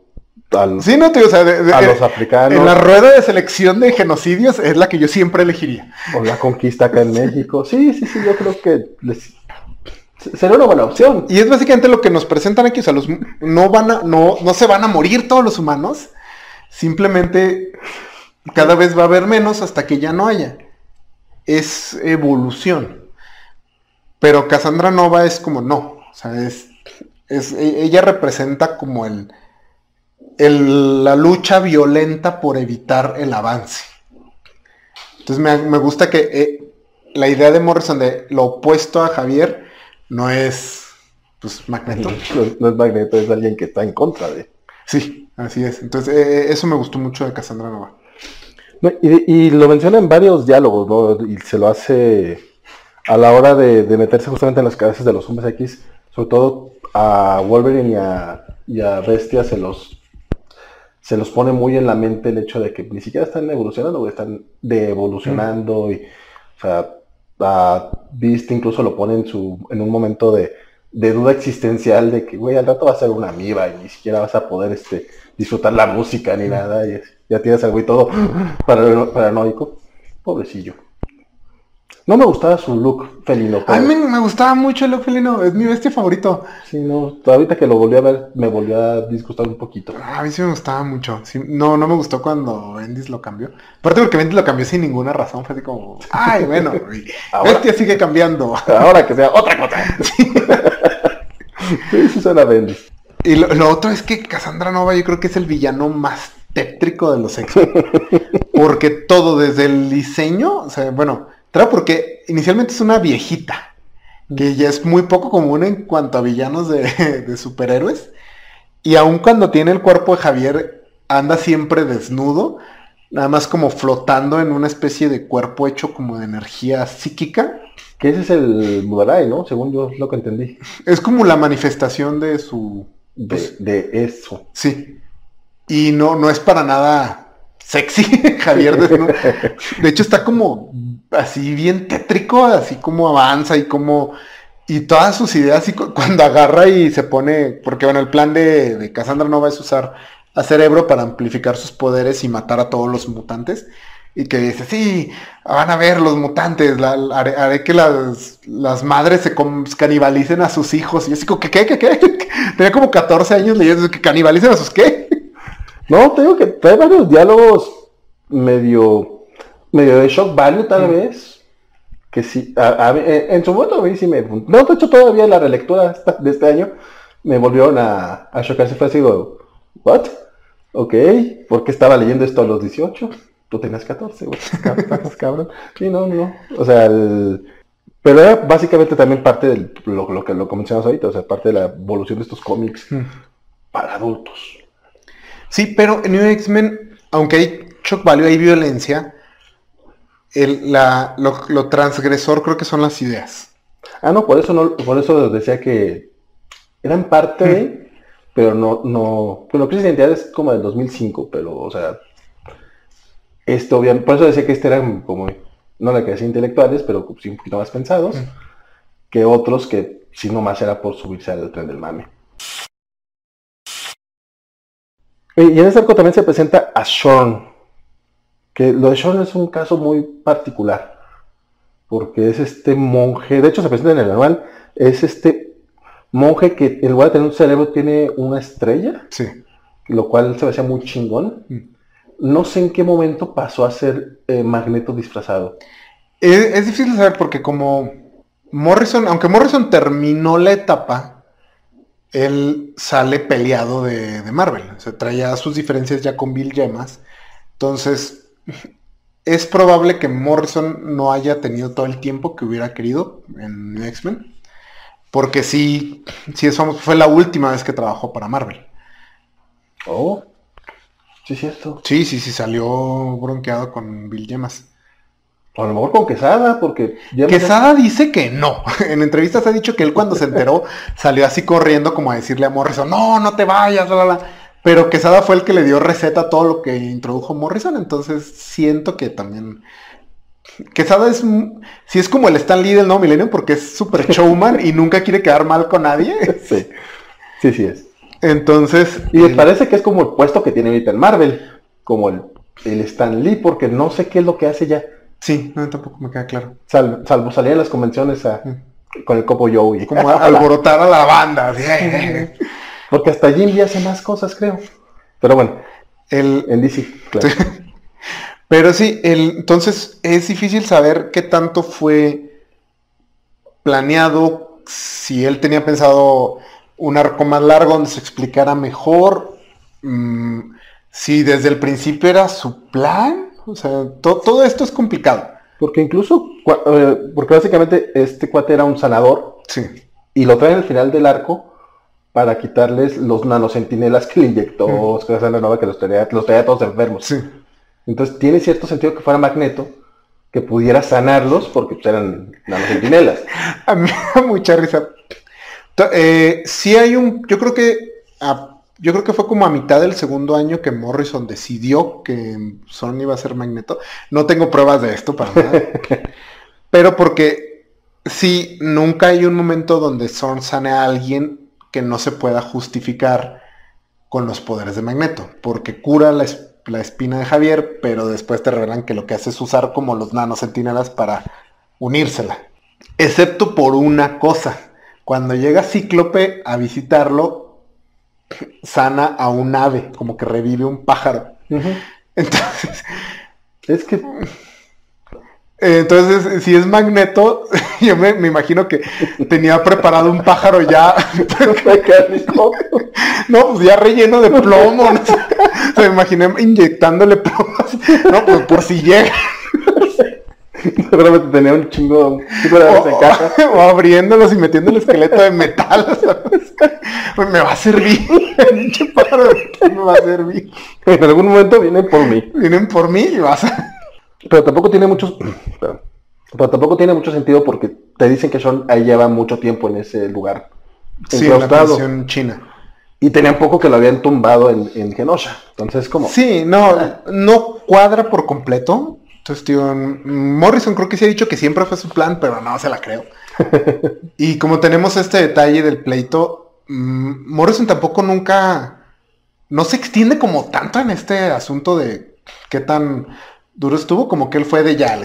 sí, no, tío, o sea, a los africanos. En la rueda de selección de genocidios es la que yo siempre elegiría. O la conquista acá en México. Sí, sí, sí, yo creo que sería una buena opción. Y es básicamente lo que nos presentan aquí. O sea, los, no, van a, no, no se van a morir todos los humanos. Simplemente cada vez va a haber menos hasta que ya no haya. Es evolución. Pero Cassandra Nova es como no. O sea, es, es ella representa como el la lucha violenta por evitar el avance. Entonces me, gusta que eh, la idea de Morrison de lo opuesto a Javier no es pues Magneto. (laughs) No, es Magneto, es alguien que está en contra de. Sí, así es. Entonces eh, eh, eso me gustó mucho de Cassandra Nova. y, lo menciona en varios diálogos, ¿no? Y se lo hace a la hora de, meterse justamente en las cabezas de los hombres X, sobre todo a Wolverine y a, y a Bestia se los se los pone muy en la mente el hecho de que ni siquiera están evolucionando, están devolucionando. Y, o sea, a Beast incluso lo pone en, su, en un momento de, duda existencial de que, güey, al rato va a ser una amiba y ni siquiera vas a poder este, disfrutar la música ni nada. Y ya tienes algo y todo (gasps) paranoico. Pobrecillo. No me gustaba su look felino. A mí me, gustaba mucho el look felino, es mi bestia favorito. Sí, no, ahorita que lo volví a ver, me volvió a disgustar un poquito. A mí sí me gustaba mucho. no, no me gustó cuando Bendis lo cambió. Aparte porque Bendis lo cambió sin ninguna razón, fue así como, ay, bueno, (laughs) bestia sigue cambiando. (laughs) Ahora que sea otra cosa. (laughs) sí, sí suena Bendis. Y lo, otro es que Cassandra Nova yo creo que es el villano más tétrico de los x porque todo desde el diseño, o sea, bueno, Claro, porque inicialmente es una viejita, que ya es muy poco común en cuanto a villanos (laughs) de, superhéroes. Y aun cuando tiene el cuerpo de Javier, anda siempre desnudo, nada más como flotando en una especie de cuerpo hecho como de energía psíquica. Que ese es el Mudarai, ¿no? Según yo lo que entendí. Es como la manifestación de su... de, pues, eso. Sí. Y no, no es para nada sexy, (laughs) Javier. (laughs) De, hecho, está como así bien tétrico, así como avanza y como... Y todas sus ideas, y cuando agarra y se pone, porque bueno, el plan de, de Cassandra Nova es usar a Cerebro para amplificar sus poderes y matar a todos los mutantes. Y que dice, sí, van a ver los mutantes, haré, que las, las, madres se canibalicen a sus hijos. Y así como, ¿qué, qué, qué, qué? (laughs) Tenía como 14 años leyendo que canibalicen a sus qué. (laughs) No, tengo que trae varios diálogos medio, medio de shock value tal vez. Que sí, en su momento a mí sí me... No, de hecho todavía la relectura de este año me volvieron a, a chocar. Se fue así, digo, ¿what? Ok, ¿por qué estaba leyendo esto a los 18? Tú tenías 14, güey. (laughs) cabrón. Sí, no, no. O sea, el... Pero era básicamente también parte de lo, lo, que lo mencionamos ahorita, o sea, parte de la evolución de estos cómics para adultos. Sí, pero en New X-Men, aunque hay shock value, hay violencia, el, la, lo, transgresor creo que son las ideas. Ah, no, por eso no, por eso decía que eran parte pero no, no, bueno, Crisis de Identidad es como del 2005, pero, o sea, esto bien, por eso decía que este eran como, no la que decía intelectuales, pero sí un poquito más pensados, que otros que si nomás era por subirse al tren del mame. Y en este arco también se presenta a Shorn, que lo de Shorn es un caso muy particular, porque es este monje, de hecho se presenta en el anual, es este monje que en lugar de tener un cerebro tiene una estrella, sí. lo cual se me hacía muy chingón. Mm. No sé en qué momento pasó a ser eh, Magneto disfrazado. Es, difícil saber porque como Morrison, aunque Morrison terminó la etapa, él sale peleado de, Marvel. Se traía sus diferencias ya con Bill Gemas. Entonces, es probable que Morrison no haya tenido todo el tiempo que hubiera querido en X-Men. Porque sí, sí es fue la última vez que trabajó para Marvel. Oh, sí es cierto. Sí, sí, sí, salió bronqueado con Bill Gemas. A lo mejor con Quesada, porque... Quesada dice que no. (laughs) En entrevistas ha dicho que él cuando se enteró (laughs) salió así corriendo como a decirle a Morrison, no, no te vayas, la, Pero Quesada fue el que le dio receta a todo lo que introdujo Morrison, entonces siento que también... Quesada es... Sí es como el Stan Lee del No Milenio porque es súper (laughs) showman y nunca quiere quedar mal con nadie. Sí, sí, sí es. Entonces... Y me parece que es como el puesto que tiene ahorita en Marvel, como el, el Stan Lee, porque no sé qué es lo que hace ya. Sí, no, tampoco me queda claro. salvo salir en las convenciones mm. con el copo Joey. Como (laughs) alborotar a la banda. (laughs) Porque hasta Jim hace más cosas, creo. Pero bueno, el, en DC, claro. Pero sí, el, entonces es difícil saber qué tanto fue planeado, si él tenía pensado un arco más largo donde se explicara mejor, mm, si desde el principio era su plan o sea, todo esto es complicado. Porque incluso, eh, porque básicamente este cuate era un sanador. Sí. Y lo traen al final del arco para quitarles los nanosentinelas que le inyectó Oscar Nova, que los traía, los traía todos enfermos. Sí. Entonces tiene cierto sentido que fuera Magneto, que pudiera sanarlos porque pues, eran nanosentinelas. (laughs) a mí me da mucha risa. Eh, sí hay un, yo creo que yo creo que fue como a mitad del segundo año que Morrison decidió que Sony iba a ser Magneto. No tengo pruebas de esto para nada. (laughs) pero porque sí, nunca hay un momento donde Son sane a alguien que no se pueda justificar con los poderes de Magneto. Porque cura la, espina de Javier, pero después te revelan que lo que hace es usar como los nanosentinelas para unírsela. Excepto por una cosa. Cuando llega Cíclope a visitarlo, (laughs) sana a un ave, como que revive un pájaro. Entonces, es que entonces, si es Magneto, (laughs) yo me, imagino que tenía preparado un pájaro ya. (laughs) no, pues ya relleno de plomo. (laughs) No me imaginé inyectándole plomos. No, pues por si llega. Seguramente tenía un chingo, de o, o, abriéndolos y metiendo el esqueleto de metal. Pues me va a servir. El pájaro me va a servir. En algún momento vienen por mí. Vienen por mí y vas a pero tampoco tiene muchos. (clears throat) Pero, tampoco tiene mucho sentido porque te dicen que Sean ahí lleva mucho tiempo en ese lugar. Sí, en la prisión china. Y tenían poco que lo habían tumbado en, en Genosha. Entonces, como. Sí, no, no cuadra por completo. Entonces, tío, Morrison creo que sí ha dicho que siempre fue su plan, pero no se la creo. (laughs) y como tenemos este detalle del pleito, mm, Morrison tampoco nunca. No se extiende como tanto en este asunto de qué tan duro estuvo, como que él fue de ya,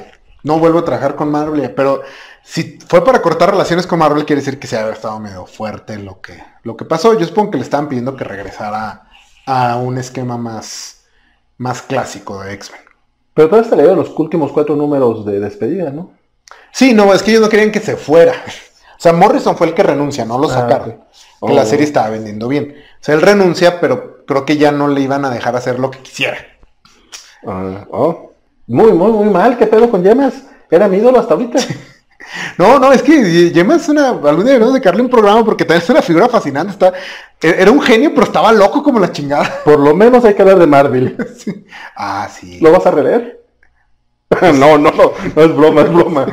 no vuelvo a trabajar con Marvel, pero si fue para cortar relaciones con Marvel, quiere decir que se había estado medio fuerte lo que, lo que pasó. Yo supongo que le estaban pidiendo que regresara a un esquema más, más clásico de X-Men. Pero todavía está leyendo los últimos cuatro números de despedida, ¿no? Sí, no, es que ellos no querían que se fuera. O sea, Morrison fue el que renuncia, no lo ah, sacaron. Que la oh. serie estaba vendiendo bien. O sea, él renuncia, pero creo que ya no le iban a dejar hacer lo que quisiera. Ah, oh. Muy, muy, muy mal. ¿Qué pedo con Yemas? Era mi ídolo hasta ahorita. (laughs) No, no, es que Yemas es una. Algún día de dedicarle un programa porque también es una figura fascinante. Está, e-, era un genio, pero estaba loco como la chingada. (laughs) Por lo menos hay que hablar de Marvel. (laughs) Ah, sí. ¿Lo vas a releer? no, no, no, no es broma, es broma.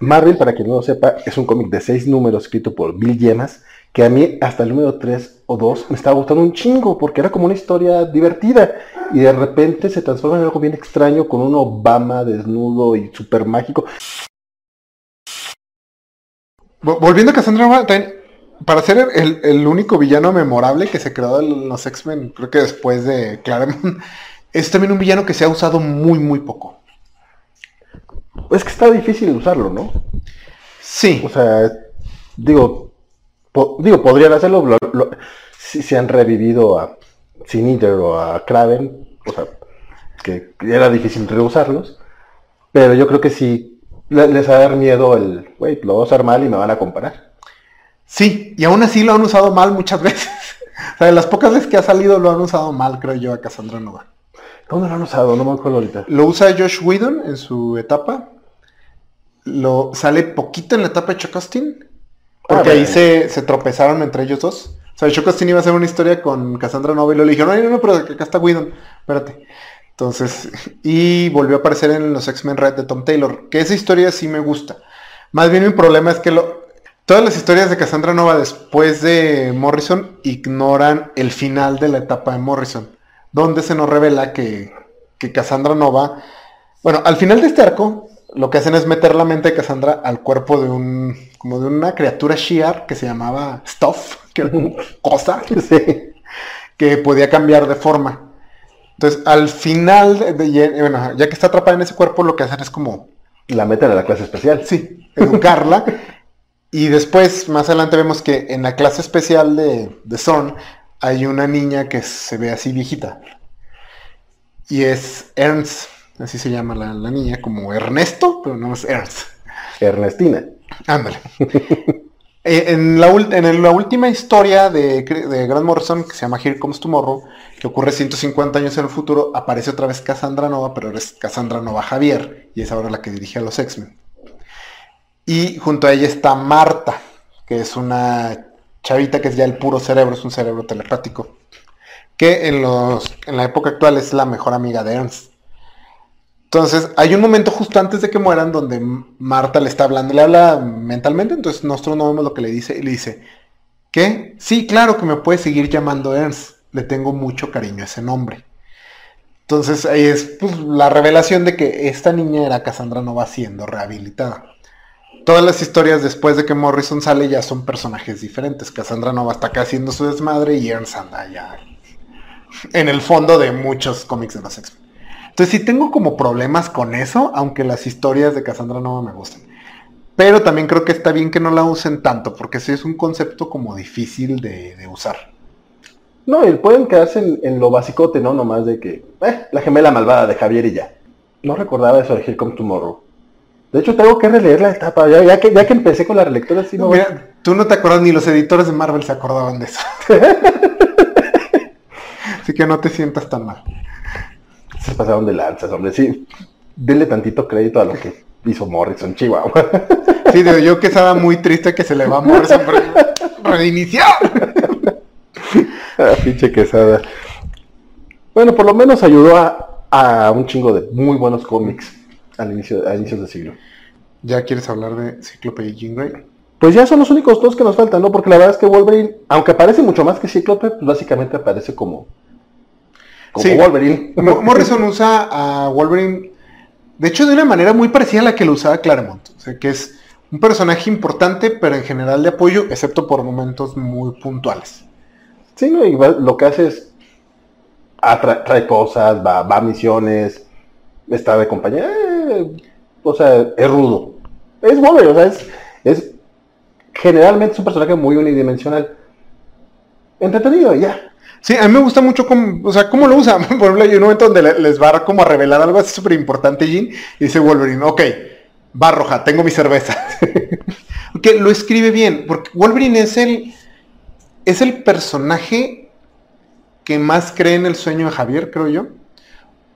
Marvel, para quien no lo sepa, es un cómic de seis números escrito por Bill Yemas que a mí hasta el número 3 o 2 me estaba gustando un chingo, porque era como una historia divertida, y de repente se transforma en algo bien extraño con un Obama desnudo y súper mágico. Volviendo a Cassandra, para ser el, único villano memorable que se creó en los X-Men, creo que después de Claremont, (laughs) es también un villano que se ha usado muy, muy poco. Es que está difícil usarlo, ¿no? Sí. O sea, digo, digo, podrían hacerlo si se han revivido a Siniter o a Kraven, o sea, que era difícil reusarlos, pero yo creo que sí les va a dar miedo el, güey, lo voy a usar mal y me van a comparar. Sí, y aún así lo han usado mal muchas (laughs) veces. o sea, de las pocas veces que ha salido lo han usado mal, creo yo, a Cassandra Nova. ¿Dónde lo han usado? No me acuerdo ahorita. Lo usa Josh Whedon en su etapa. Lo sale poquito en la etapa de Chocostin porque ahí se, tropezaron entre ellos dos. O sea, Chocostin iba a hacer una historia con Cassandra Nova y le dijeron, no, no, no, pero acá está Whedon, espérate. Entonces, (laughs) y volvió a aparecer en los X-Men Red de Tom Taylor, que esa historia sí me gusta. Más bien mi problema es que lo, todas las historias de Cassandra Nova después de Morrison ignoran el final de la etapa de Morrison, donde se nos revela que, que Cassandra Nova, bueno, al final de este arco, lo que hacen es meter la mente de Cassandra al cuerpo de un, como de una criatura Shiar que se llamaba Stuff, (laughs) que era como cosa, (laughs) que podía cambiar de forma. Entonces, al final, de, bueno, ya que está atrapada en ese cuerpo, lo que hacen es como... La meten a la clase especial. Sí, educarla. y después, más adelante, vemos que en la clase especial de, de Son hay una niña que se ve así viejita. Y es Ernst así se llama la, niña, como Ernesto, pero no es Ernst. Ernestina. Ándale. (laughs) Eh, en, la, última historia de, Grant Morrison, que se llama Here Comes Tomorrow, que ocurre 150 años en el futuro, aparece otra vez Cassandra Nova, pero es Cassandra Nova Javier, y es ahora la que dirige a los X-Men. Y junto a ella está Marta, que es una chavita que es ya el puro cerebro, es un cerebro telepático, que en, en la época actual es la mejor amiga de Ernst. Entonces, hay un momento justo antes de que mueran donde Marta le está hablando, le habla mentalmente, entonces nosotros no vemos lo que le dice y le dice, ¿qué? Sí, claro que me puede seguir llamando Ernst, le tengo mucho cariño a ese nombre. Entonces ahí es pues, la revelación de que esta niña era Cassandra Nova siendo rehabilitada. Todas las historias después de que Morrison sale ya son personajes diferentes. Cassandra Nova está acá haciendo su desmadre y Ernst anda ya en el fondo de muchos cómics de los X-Men. Entonces sí tengo como problemas con eso, aunque las historias de Cassandra no me gustan. Pero también creo que está bien que no la usen tanto, porque sí es un concepto como difícil de, usar. No, y pueden quedarse en, lo basicote, ¿no? Nomás de que, eh, la gemela malvada de Javier y ya. No recordaba eso de Here Come Tomorrow. De hecho, tengo que releer la etapa. Ya, que, ya que empecé con la relectura, sí no Mira, tú no te acuerdas, ni los editores de Marvel se acordaban de eso. (laughs) Así que no te sientas tan mal. Se pasaron de lanzas, hombre. Sí, denle tantito crédito a lo que hizo Morrison, Chihuahua. (laughs) Sí, digo, yo que estaba muy triste que se le va a Morrison reiniciar. Ah, pinche quesada. Bueno, por lo menos ayudó a, un chingo de muy buenos cómics al inicio, a inicios de siglo. ¿Ya quieres hablar de Cíclope y Jean Grey? Pues ya son los únicos dos que nos faltan, ¿no? Porque la verdad es que Wolverine, aunque aparece mucho más que Cíclope, pues básicamente aparece como, como Wolverine. (laughs) Morrison usa a Wolverine de hecho, de una manera muy parecida a la que lo usaba Claremont. O sea, que es un personaje importante, pero en general de apoyo, excepto por momentos muy puntuales. Sí, no, y lo que hace es trae cosas, va, a misiones, está de compañía. Eh, o sea, es rudo. Es bueno, o sea, es, es generalmente es un personaje muy unidimensional. Entretenido, ya. Sí, a mí me gusta mucho cómo, o sea, cómo lo usa. (laughs) Por ejemplo, hay un momento donde les va como a revelar algo así súper importante Jean y dice Wolverine, ok, va roja, tengo mi cerveza. (laughs) que lo escribe bien, porque Wolverine es el, es el personaje que más cree en el sueño de Javier, creo yo,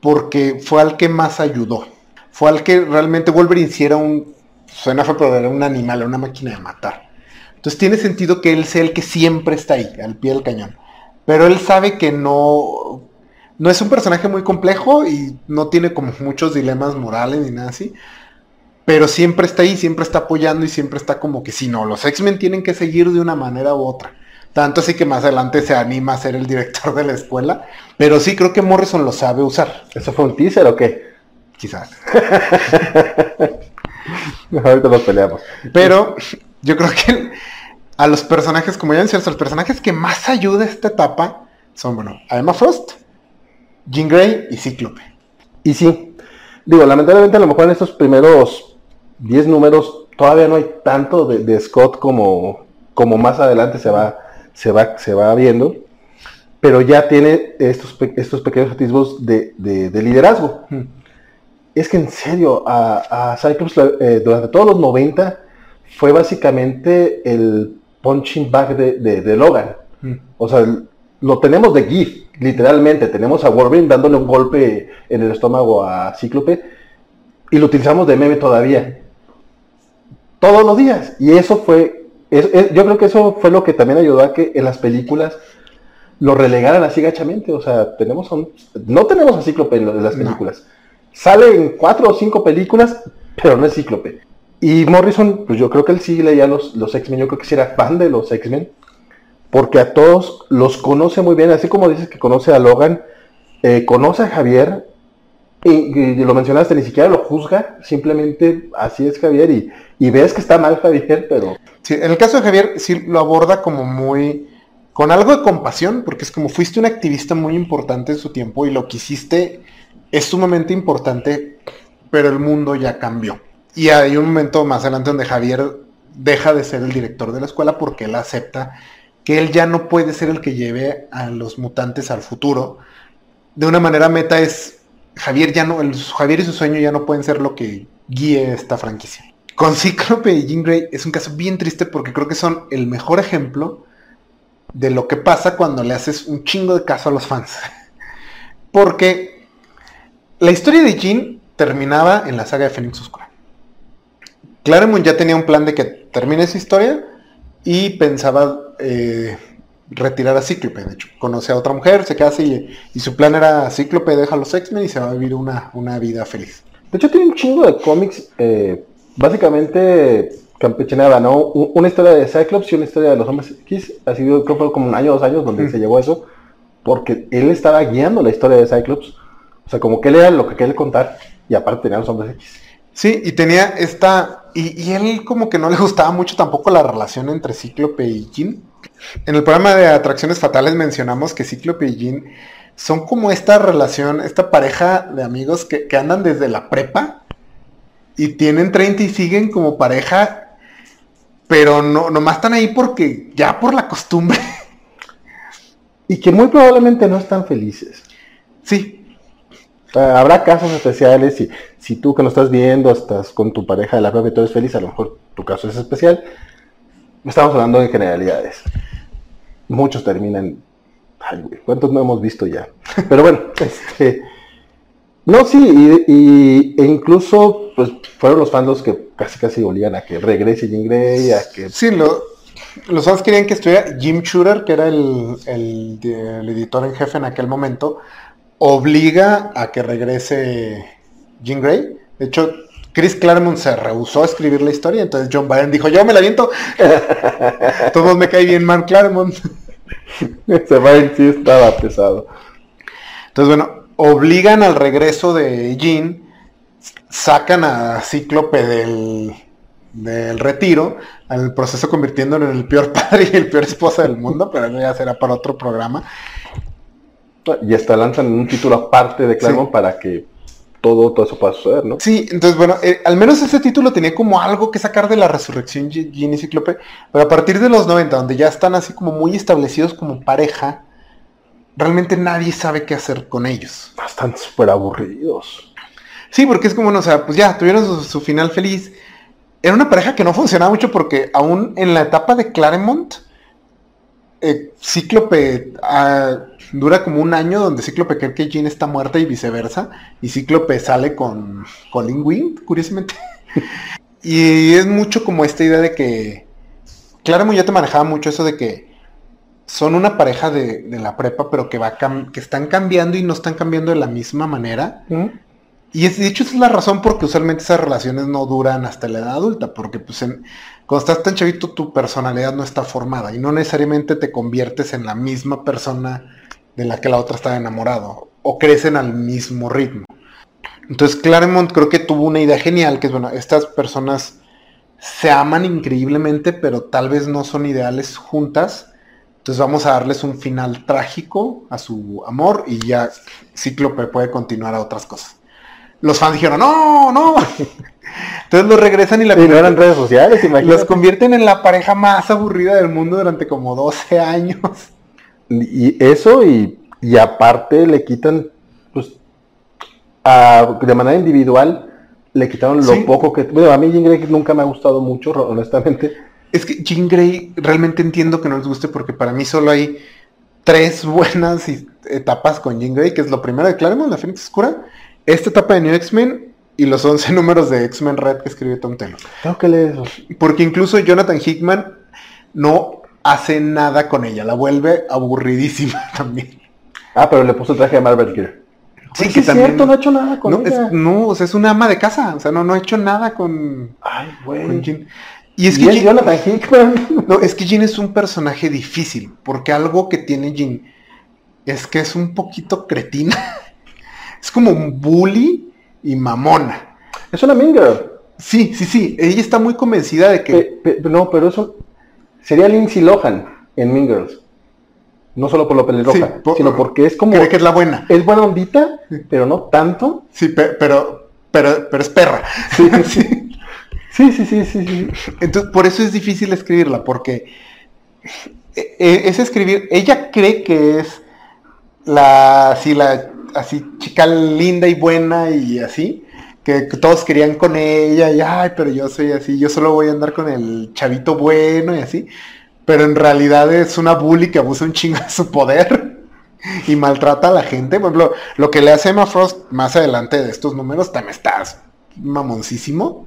porque fue al que más ayudó. Fue al que realmente Wolverine si era un, suena fue, pero era un animal, una máquina de matar. Entonces tiene sentido que él sea el que siempre está ahí, al pie del cañón. Pero él sabe que no, no es un personaje muy complejo y no tiene como muchos dilemas morales ni nada así. Pero siempre está ahí, siempre está apoyando y siempre está como que si no, los X-Men tienen que seguir de una manera u otra. Tanto así que más adelante se anima a ser el director de la escuela. Pero sí creo que Morrison lo sabe usar. ¿Eso fue un teaser o qué? Quizás. (laughs) Ahorita nos peleamos. Pero yo creo que a los personajes, como ya decía, los personajes que más ayuda a esta etapa son, bueno, Emma Frost, Jean Grey y Cíclope. Y sí, digo, lamentablemente a lo mejor en estos primeros 10 números todavía no hay tanto de, Scott como, como más adelante se va, se va, se va viendo, pero ya tiene estos, estos pequeños atisbos de, liderazgo. Hmm. Es que en serio, a, a Cyclops eh, durante todos los 90 fue básicamente el punching bag de, Logan. Mm. O sea, lo tenemos de GIF, literalmente. Tenemos a Wolverine dándole un golpe en el estómago a Cíclope y lo utilizamos de meme todavía. Todos los días. Y eso fue, yo creo que eso fue lo que también ayudó a que en las películas lo relegaran así gachamente. O sea, tenemos no tenemos a Cíclope en, las películas. Sale en cuatro o cinco películas, pero no es Cíclope. Y Morrison, pues yo creo que él sí leía los, los X-Men, yo creo que sí era fan de los X-Men, porque a todos los conoce muy bien, así como dices que conoce a Logan, eh, conoce a Javier, y, lo mencionaste, ni siquiera lo juzga, simplemente así es Javier, y, y ves que está mal Javier, pero... Sí, en el caso de Javier sí lo aborda como muy... con algo de compasión, porque es como fuiste un activista muy importante en su tiempo y lo que hiciste es sumamente importante, pero el mundo ya cambió. Y hay un momento más adelante donde Javier deja de ser el director de la escuela porque él acepta que él ya no puede ser el que lleve a los mutantes al futuro. De una manera meta es Javier ya no, el, Javier y su sueño ya no pueden ser lo que guíe esta franquicia. Con Cíclope y Jean Grey es un caso bien triste porque creo que son el mejor ejemplo de lo que pasa cuando le haces un chingo de caso a los fans. (laughs) porque la historia de Jean terminaba en la saga de Fénix Oscura. Claremont ya tenía un plan de que termine esa historia y pensaba eh, retirar a Cíclope. De hecho, conoce a otra mujer, se casa y, su plan era Cíclope deja a los X-Men y se va a vivir una, vida feliz. De hecho, tiene un chingo de cómics, eh, básicamente campechanada, ¿no? Una historia de Cyclops y una historia de los hombres X. Ha sido, creo que como un año o dos años donde se llevó eso, porque él estaba guiando la historia de Cyclops. O sea, como que él era lo que quería contar y aparte tenía los hombres X. Sí, y tenía esta. Y, él como que no le gustaba mucho tampoco la relación entre Cíclope y Jean. En el programa de Atracciones Fatales mencionamos que Cíclope y Jean son como esta relación, esta pareja de amigos que, andan desde la prepa y tienen 30 y siguen como pareja, pero no, nomás están ahí porque ya por la costumbre. Y que muy probablemente no están felices. Sí. Habrá casos especiales y si tú que lo estás viendo estás con tu pareja de la prepa y tú eres feliz, a lo mejor tu caso es especial. Estamos hablando de generalidades. Muchos terminan Ay, güey, ¿cuántos no hemos visto ya? Pero bueno, (laughs) este. No, sí, y, e incluso pues fueron los fans los que casi casi olían a que regrese Jim Grey, a que... Sí, los fans querían que estuviera Jim Shooter, que era el, el, editor en jefe en aquel momento, obliga a que regrese Jim Grey. De hecho, Chris Claremont se rehusó a escribir la historia, entonces John Byrne dijo, yo me la viento. (laughs) Todos me cae bien Mark Claremont. Ese baile sí estaba pesado. Entonces, bueno, obligan al regreso de Jean, sacan a Cíclope del, del retiro, al proceso convirtiéndolo en el peor (laughs) padre y el peor esposa del mundo, pero eso ya será para otro programa. Y hasta lanzan un título aparte de Claremont para que todo, todo eso pueda suceder, ¿no? Sí, entonces bueno, eh, al menos ese título tenía como algo que sacar de la resurrección Jean y Cíclope, pero a partir de los 90, donde ya están así como muy establecidos como pareja, realmente nadie sabe qué hacer con ellos. Están súper aburridos. Sí, porque es como, no, o sea, pues ya, tuvieron su, final feliz. Era una pareja que no funcionaba mucho porque aún en la etapa de Claremont, eh, Cíclope... Ah, dura como un año donde Cíclope cree que Jean está muerta y viceversa. Y Cíclope sale con Colin Wing, curiosamente. (laughs) y es mucho como esta idea de que. Ya te manejaba mucho eso de que son una pareja de, la prepa, pero que va que están cambiando y no están cambiando de la misma manera. Y es, de hecho esa es la razón porque usualmente esas relaciones no duran hasta la edad adulta, porque pues cuando estás tan chavito tu personalidad no está formada y no necesariamente te conviertes en la misma persona de la que la otra estaba enamorado, o crecen al mismo ritmo. Entonces Claremont creo que tuvo una idea genial, que es, bueno, estas personas se aman increíblemente, pero tal vez no son ideales juntas. Entonces vamos a darles un final trágico a su amor y ya Cíclope puede continuar a otras cosas. Los fans dijeron, no, no. (laughs) Entonces los regresan y la... Y no eran redes sociales, imagínate. Los convierten en la pareja más aburrida del mundo durante como 12 años. Y eso y, aparte le quitan, pues, de manera individual, le quitaron lo poco que... Bueno, a mí Jean Grey nunca me ha gustado mucho, (laughs) honestamente. Es que Jean Grey realmente entiendo que no les guste porque para mí solo hay tres (laughs) buenas etapas con Jean Grey, que es lo primero de Claremont, La Fénix Oscura, esta etapa de New X-Men y los 11 (laughs) números de X-Men Red que escribió Tom Taylor. Tengo que leer eso. Porque incluso Jonathan Hickman no hace nada con ella, la vuelve aburridísima (laughs) también. Ah, pero le puso el traje de Marvel Gear. Sí, que también... no ha hecho nada con ella. Es, no, o sea, es una ama de casa, o sea, no, no ha hecho nada con... Ay, güey. Y es que Jean... (laughs) No, es que Jean es un personaje difícil, porque algo que tiene Jean es que es un poquito cretina. (laughs) es como un bully y mamona. Es una minga. Sí, sí, sí. Ella está muy convencida de que. no, pero eso sería Lindsay Lohan en Mean Girls. No solo por lo pelirroja, sino porque es como... Cree que es la buena. Es buena ondita, pero no tanto. Sí, pero, pero, pero es perra. Sí, sí. sí, sí, sí, Entonces, por eso es difícil escribirla, porque e, e, es escribir, ella cree que es la, así, la, así, chica linda y buena y así, que, todos querían con ella y, ay, pero yo soy así, yo solo voy a andar con el chavito bueno y así. Pero en realidad es una bully que abusa un chingo de su poder y maltrata a la gente. Por ejemplo, lo que le hace Emma Frost más adelante de estos números, también estás mamoncísimo.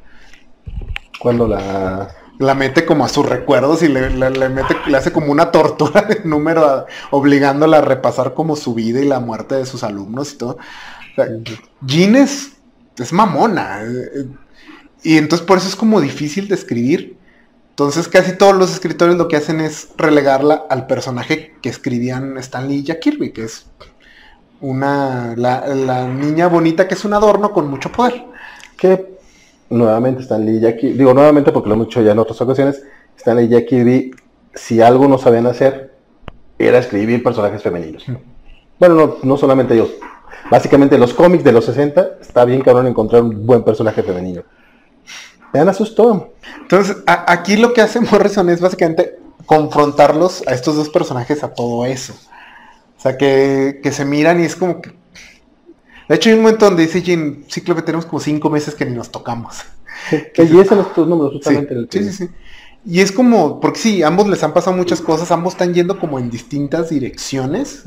Cuando la la mete como a sus recuerdos y le, mete, le hace como una tortura de número, obligándola a repasar como su vida y la muerte de sus alumnos y todo. O Jean es es mamona. Eh, y entonces por eso es como difícil de escribir. Entonces casi todos los escritores lo que hacen es relegarla al personaje que escribían Stanley y Jack Kirby, que es una la, niña bonita que es un adorno con mucho poder. Que nuevamente Stanley y Jack Kirby, digo nuevamente porque lo hemos dicho ya en otras ocasiones, Stanley y Jack Kirby, si algo no sabían hacer, era escribir personajes femeninos. Bueno, no, no solamente ellos. Básicamente los cómics de los 60, está bien cabrón encontrar un buen personaje femenino. Me dan asustó. Entonces, aquí lo que hace Morrison es básicamente confrontarlos a estos dos personajes a todo eso. O sea, que, que se miran y es como que... De hecho, hay un momento donde dice Jean, Cíclope, tenemos como cinco meses que ni nos tocamos. Que y los números justamente. Sí, sí, sí, sí. Y es como, porque sí, ambos les han pasado muchas cosas, ambos están yendo como en distintas direcciones.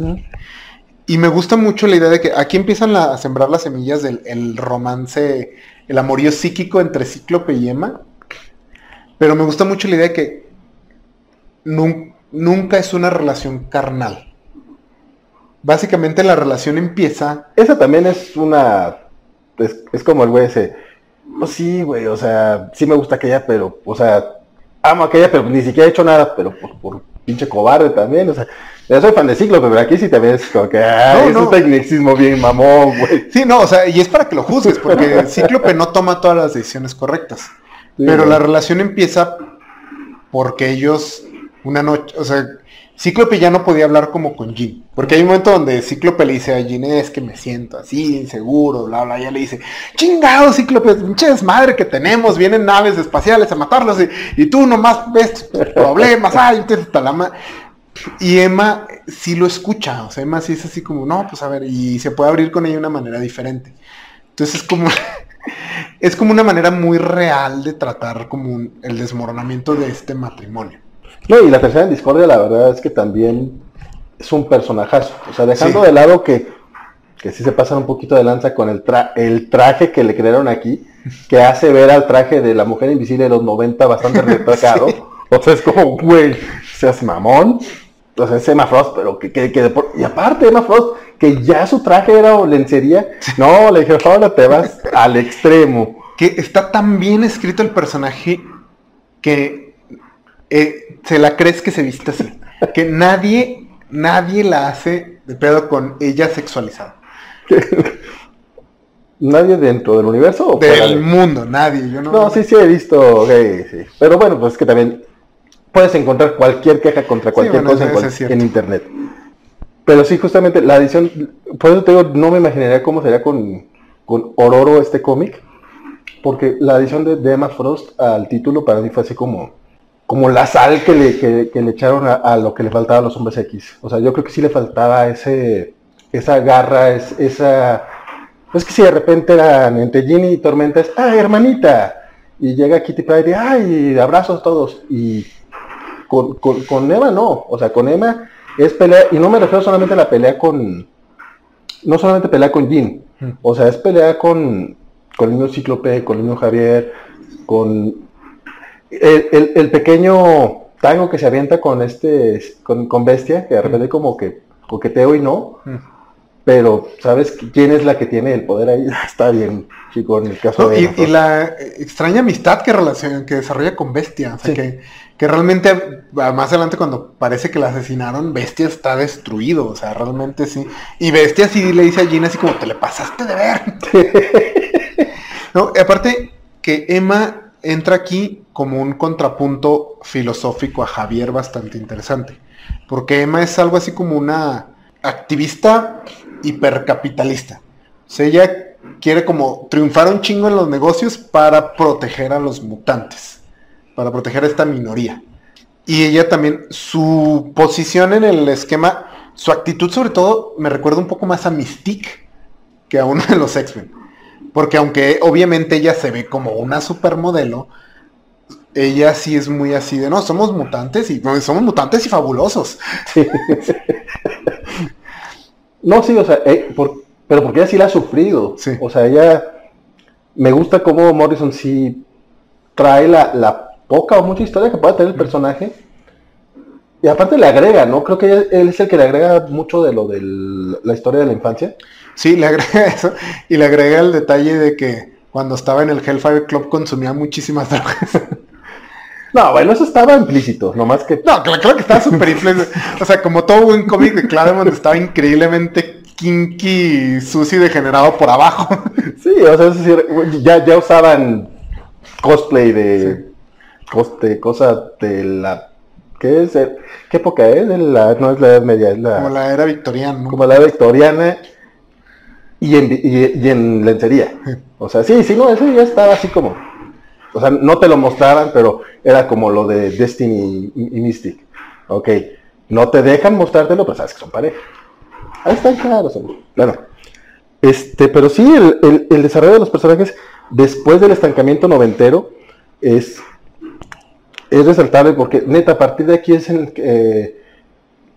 Y me gusta mucho la idea de que aquí empiezan a sembrar las semillas del romance, el amorío psíquico entre Cíclope y Emma. Pero me gusta mucho la idea de que nunca es una relación carnal. Básicamente la relación empieza. Esa también es una. Es, como el güey ese. Pues sí, güey, o sea, sí me gusta aquella, pero, o sea, amo aquella, pero ni siquiera he hecho nada, pero por, pinche cobarde también, o sea, yo soy fan de Cíclope, pero aquí sí también es como que, ay, es un tecnicismo bien mamón, güey. Sí, no, o sea, y es para que lo juzgues, porque (laughs) Cíclope no toma todas las decisiones correctas. pero la relación empieza porque ellos, una noche, o sea, Cíclope ya no podía hablar como con Jean. Porque hay un momento donde Cíclope le dice a Jean, es que me siento así, inseguro, bla, bla. Y ella le dice, chingado Cíclope, pinche desmadre que tenemos, vienen naves espaciales a matarlos y, tú nomás ves problemas, ay, te talama. Y Emma sí lo escucha, o sea, Emma sí es así como, no, pues a ver, y se puede abrir con ella de una manera diferente. Entonces es como, (laughs) es como una manera muy real de tratar como el desmoronamiento de este matrimonio. No, y la tercera en discordia, la verdad es que también es un personajazo. O sea, dejando de lado que, que sí se pasan un poquito de lanza con el, el traje que le crearon aquí, que hace ver al traje de la mujer invisible de los 90 bastante retrasado. (laughs) O sea, es como, güey, seas mamón. O sea, es Emma Frost, pero que, que, que y aparte Emma Frost, que ya su traje era o lencería, no, le dije, ahora te vas al extremo. Que está tan bien escrito el personaje que eh, se la crees que se viste así. Que nadie, nadie la hace de pedo con ella sexualizada. (laughs) ¿Nadie dentro del universo? O del mundo, nadie. Yo no, no, sí, sí he visto, sí. Pero bueno, pues que también puedes encontrar cualquier queja contra cualquier cosa en, internet. Pero sí, justamente la edición, por eso te digo, no me imaginaría cómo sería con, con Ororo este cómic, porque la edición de, de Emma Frost al título para mí fue así como como la sal que le, que, le echaron a, lo que le faltaba a los hombres X. O sea, yo creo que sí le faltaba ese, esa garra, es, esa... Es que si de repente eran entre Ginny y Tormenta es, ¡ay, hermanita! Y llega Kitty Pryde y, ¡ay, abrazos todos! Y con, con, Emma no, o sea, con Emma es pelea, y no me refiero solamente a la pelea con, no solamente pelea con Jean, o sea, es pelea con, con el niño Cíclope, con el niño Javier, con el, pequeño tango que se avienta con este, con, Bestia, que de repente como que coqueteo y no, pero ¿sabes quién es la que tiene el poder ahí? (laughs) Está bien, chico, en el caso de... Y, la extraña amistad que, relaciona, que desarrolla con Bestia, o sea, que, que realmente más adelante cuando parece que la asesinaron, Bestia está destruido, o sea, realmente sí. Y Bestia sí le dice a Gina así como, te le pasaste de ver. (laughs) no, aparte que Emma entra aquí como un contrapunto filosófico a Javier bastante interesante. Porque Emma es algo así como una activista hipercapitalista. O sea, ella quiere como triunfar un chingo en los negocios para proteger a los mutantes, para proteger a esta minoría. Y ella también, su posición en el esquema, su actitud sobre todo, me recuerda un poco más a Mystique que a uno de los X-Men. Porque aunque obviamente ella se ve como una supermodelo, ella sí es muy así de, no, somos mutantes y somos mutantes y fabulosos. no, sí, o sea, eh, pero porque ella sí la ha sufrido. O sea, ella, me gusta cómo Morrison sí trae la, poca o mucha historia que pueda tener el personaje. Y aparte le agrega, ¿no? Creo que él es el que le agrega mucho de lo de la historia de la infancia. Sí, le agrega (laughs) eso. Y le agrega el detalle de que cuando estaba en el Hellfire Club consumía muchísimas (laughs) drogas. No, bueno, eso estaba implícito, nomás que... No, claro, que estaba súper implícito. O sea, como todo buen cómic de Claremont estaba increíblemente kinky, sucio y degenerado por abajo. Sí, o sea, es decir, ya, ya usaban cosplay de... Coste, cosa de la ¿Qué es? ¿Qué época es? La, no es la Edad Media, es la... Como la era victoriana. Como la era victoriana y en, y, en lencería. O sea, sí, sí, no, eso ya estaba así como... O sea, no te lo mostraban, pero era como lo de Destiny y, Mystic. Ok, no te dejan mostrártelo, pero sabes que son pareja. Ahí están claros. Bueno, este, pero sí, el, el desarrollo de los personajes después del estancamiento noventero es es resaltable porque, neta, a partir de aquí es en eh,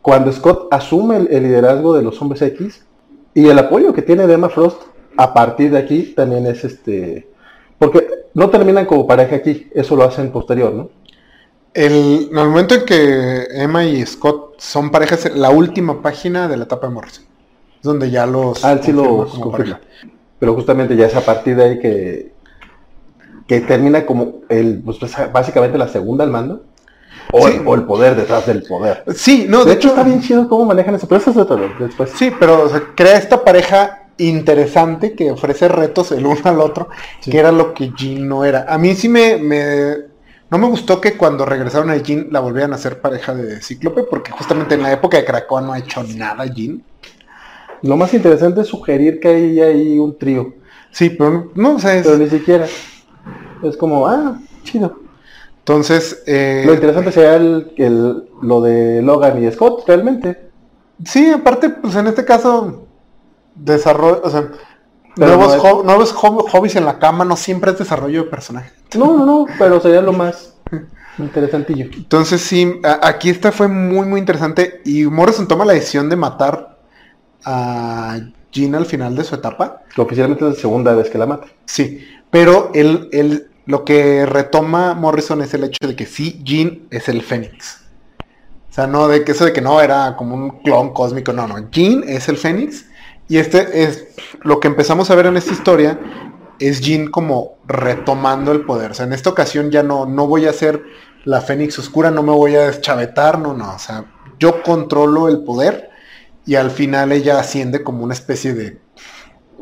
cuando Scott asume el, liderazgo de los hombres X y el apoyo que tiene de Emma Frost, a partir de aquí también es este. Porque no terminan como pareja aquí, eso lo hacen posterior, ¿no? El, en el momento en que Emma y Scott son parejas, la última página de la etapa de Morrison. Es donde ya los. Ah, sí los Pero justamente ya es a partir de ahí que, que termina como el, pues, básicamente la segunda al mando. O, el, poder detrás del poder. Sí, no, de, hecho, está bien chido cómo manejan eso, pero eso es otro después. Sí, pero crea esta pareja interesante que ofrece retos el uno al otro, que era lo que Jean no era. A mí sí me, me, no me gustó que cuando regresaron a Jean la volvieran a ser pareja de Cíclope, porque justamente en la época de Krakoa no ha hecho nada Jean. Lo más interesante es sugerir que hay ahí un trío. Sí, pero no, o sea, Pero ni siquiera. Es como, ah, chido. Entonces, eh, lo interesante sería el, lo de Logan y Scott, realmente. Sí, aparte, pues en este caso, desarrollo, o sea, nuevos, nuevos hobbies en la cama no siempre es desarrollo de personaje. No, no, no, pero sería lo más (laughs) interesantillo. Entonces sí, aquí esta fue muy, muy interesante y Morrison toma la decisión de matar a Jean al final de su etapa. Que oficialmente es la segunda vez que la mata. Sí, pero lo que retoma Morrison es el hecho de que sí, Jean es el Fénix. O sea, no de que eso de que no era como un clon cósmico, no, no. Jean es el Fénix. Y este es lo que empezamos a ver en esta historia. Es Jean como retomando el poder. O sea, en esta ocasión ya no, no voy a ser la Fénix oscura, no me voy a deschavetar, no, no. O sea, yo controlo el poder. Y al final ella asciende como una especie de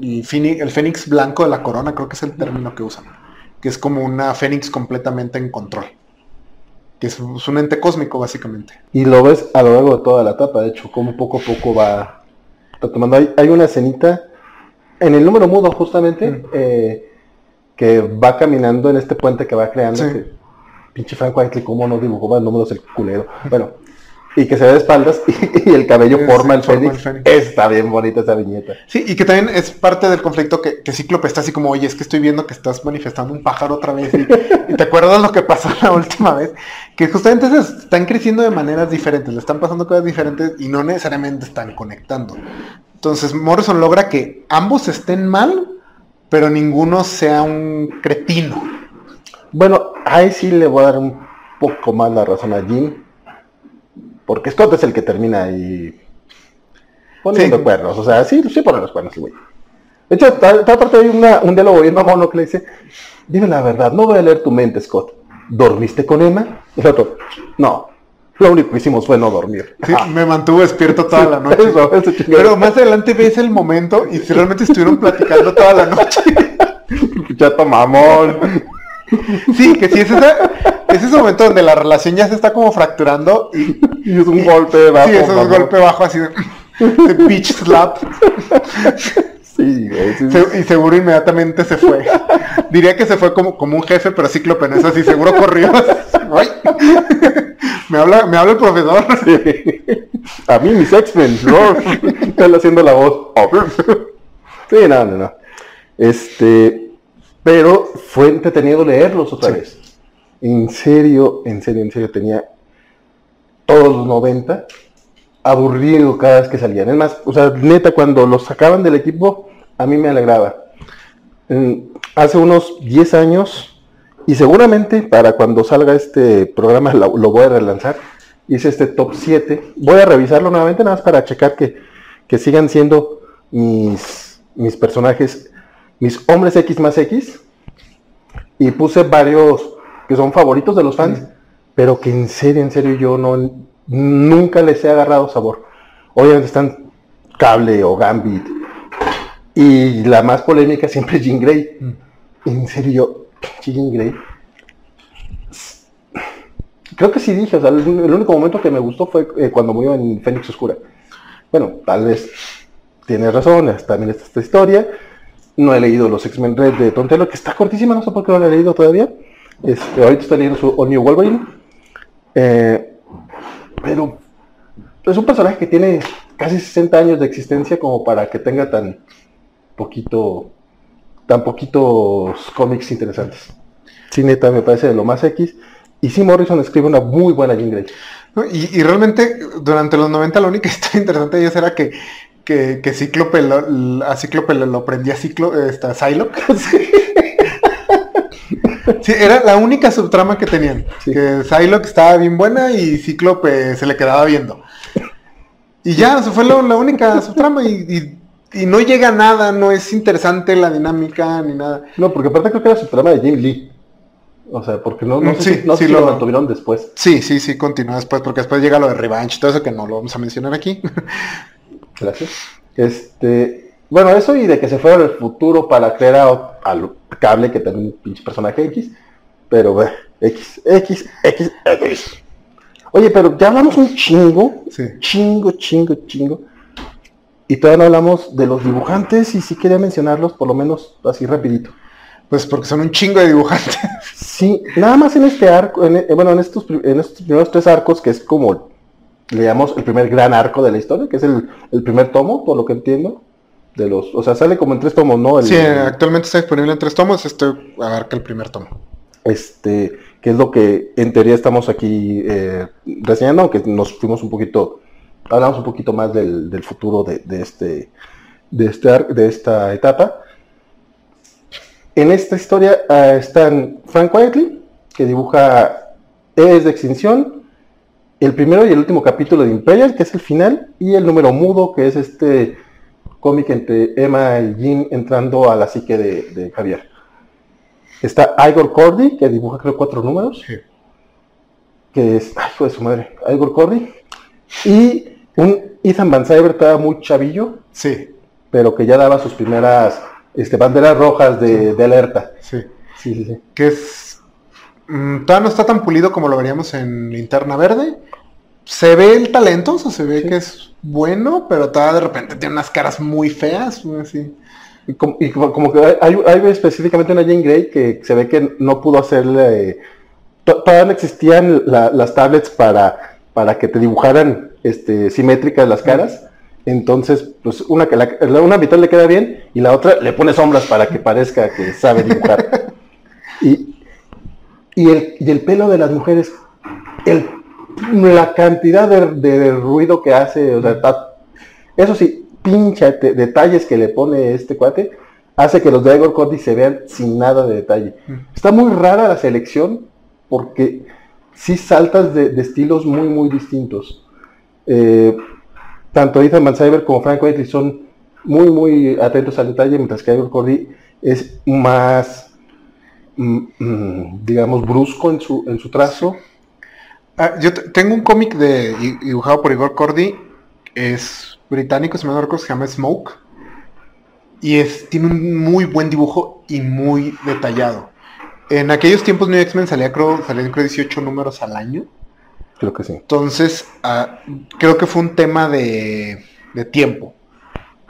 y el fénix blanco de la corona, creo que es el término que usan, que es como una fénix completamente en control, que es, un ente cósmico básicamente. Y lo ves a lo largo de toda la etapa, de hecho, como poco a poco va retomando. Hay, hay una escenita en el número mudo justamente, mm. eh, que va caminando en este puente que va creando. pinche Frank Whiteley, ¿cómo no dibujó más números el culero? Bueno, y que se ve de espaldas (laughs) y, el cabello forma, el, fénix. Está bien bonita esa viñeta. Sí, y que también es parte del conflicto que, que Cíclope está así como, oye, es que estoy viendo que estás manifestando un pájaro otra vez. Y, (laughs) te acuerdas lo que pasó la última vez. Que justamente están creciendo de maneras diferentes, le están pasando cosas diferentes y no necesariamente están conectando. Entonces Morrison logra que ambos estén mal, pero ninguno sea un cretino. Bueno, ahí sí le voy a dar un poco más la razón a Jim porque Scott es el que termina ahí poniendo cuernos. O sea, sí, sí pone los cuernos, güey. De hecho, aparte hay una, un diálogo bien mamón que le dice, dime la verdad, no voy a leer tu mente, Scott. ¿Dormiste con Emma? Y el otro, no. Lo único que hicimos fue no dormir. Sí, me mantuvo despierto toda la noche. Pero más adelante ves el momento y si realmente estuvieron platicando toda la noche. (laughs) Chato mamón. (laughs) Sí, que sí, es, ese momento donde la relación ya se está como fracturando y, es un golpe bajo. Sí, es un golpe bajo así de, de bitch slap. Sí, y seguro inmediatamente se fue. Diría que se fue como, como un jefe, pero cíclope no es así, seguro corrió. Ay, me, habla, me habla el profesor. A mí mis X-Men, ¿no? Están haciendo la voz. (laughs) Sí, no, no, no. Este, pero fue entretenido leerlos otra vez. En serio, en serio, en serio, tenía todos los 90 aburrido cada vez que salían. Es más, o sea, neta, cuando los sacaban del equipo, a mí me alegraba. hace unos 10 años, y seguramente para cuando salga este programa lo, voy a relanzar, hice este top 7. Voy a revisarlo nuevamente nada más para checar que, que sigan siendo mis, mis personajes mis hombres X más X y puse varios que son favoritos de los fans, pero que en serio, en serio yo no nunca les he agarrado sabor. Obviamente están Cable o Gambit y la más polémica siempre es Jean Grey. En serio, Jean Grey. Creo que sí dije, o sea, el, único momento que me gustó fue eh, cuando murió en Fénix Oscura. Bueno, tal vez tiene razón, también está esta historia. No he leído los X-Men Red de Tontelo, que está cortísima, no sé por qué no lo he leído todavía. Este, ahorita estoy leyendo su All New Wolverine. Eh, pero es un personaje que tiene casi 60 años de existencia como para que tenga tan poquito, tan poquitos cómics interesantes. Sí, neta, me parece de lo más X. Y sí, Morrison escribe una muy buena Jean Grey. Y, realmente, durante los 90 lo único que estaba interesante de ellos era que, que, que Cíclope lo, a Cíclope lo, prendía Ciclo, esta, Psylocke. (laughs) Sí. era la única subtrama que tenían. Que Psylocke estaba bien buena y Cíclope se le quedaba viendo. Y ya, eso fue la única subtrama y, y, no llega a nada, no es interesante la dinámica ni nada. No, porque aparte creo que era subtrama de Jim Lee. O sea, porque no, no mm, sé, si, lo, mantuvieron después. Sí, sí, sí, continúa después, porque después llega lo de Revenge y todo eso que no lo vamos a mencionar aquí. (laughs) Gracias. Este, bueno, eso y de que se fuera al futuro para crear al cable, que también un pinche personaje X. Pero, bueno, X, X, X, X. Oye, pero ya hablamos un chingo. Chingo, chingo, chingo. Y todavía no hablamos de los dibujantes y sí quería mencionarlos por lo menos así rapidito. Pues porque son un chingo de dibujantes. Sí, nada más en este arco, en, eh, bueno, en estos, en estos primeros tres arcos, que es como, le llamamos el primer gran arco de la historia, que es el, primer tomo, por lo que entiendo. De los, o sea, sale como en tres tomos, ¿no? sí, actualmente está disponible en tres tomos, este abarca el primer tomo. Este, que es lo que en teoría estamos aquí eh, reseñando, aunque nos fuimos un poquito, hablamos un poquito más del, futuro de, de, este, de, este, de esta etapa. En esta historia uh, están Frank Whiteley, que dibuja Es de Extinción, el primero y el último capítulo de Imperial, que es el final, y el número mudo, que es este cómic entre Emma y Jim entrando a la psique de, Javier. Está Igor Cordy, que dibuja creo cuatro números. Que es, ay, fue su madre, Igor Cordy. Y un Ethan Van Cyber, estaba muy chavillo. Sí. Pero que ya daba sus primeras este, banderas rojas de, alerta. Sí. Sí, sí, sí. Que es. Mm, todavía no está tan pulido como lo veríamos en Linterna Verde. Se ve el talento, o sea, se ve que es bueno, pero todavía de repente tiene unas caras muy feas, así. Y como, que hay, hay, específicamente una Jane Grey que se ve que no pudo hacerle. todavía no existían las tablets para, para que te dibujaran este, simétricas las caras. Entonces, pues una que la, una mitad le queda bien y la otra le pone sombras para que parezca que sabe dibujar. (laughs) y, y, el, y el pelo de las mujeres, el, la cantidad de, ruido que hace, o sea, eso sí, pincha detalles que le pone este cuate, hace que los de Igor Cody se vean sin nada de detalle. Está muy rara la selección porque sí saltas de, estilos muy, muy distintos. Eh, tanto Ethan Mancyber como Frank Whiteley son muy, muy atentos al detalle, mientras que Igor Cordy es más, mm, mm, digamos, brusco en su, en su trazo. Ah, yo tengo un cómic de, dibujado por Igor Cordy, es británico, se me recuerdo, se llama Smoke, y es, tiene un muy buen dibujo y muy detallado. En aquellos tiempos New X-Men salía creo, salían creo 18 números al año. Creo que sí. Entonces, ah, creo que fue un tema de, tiempo.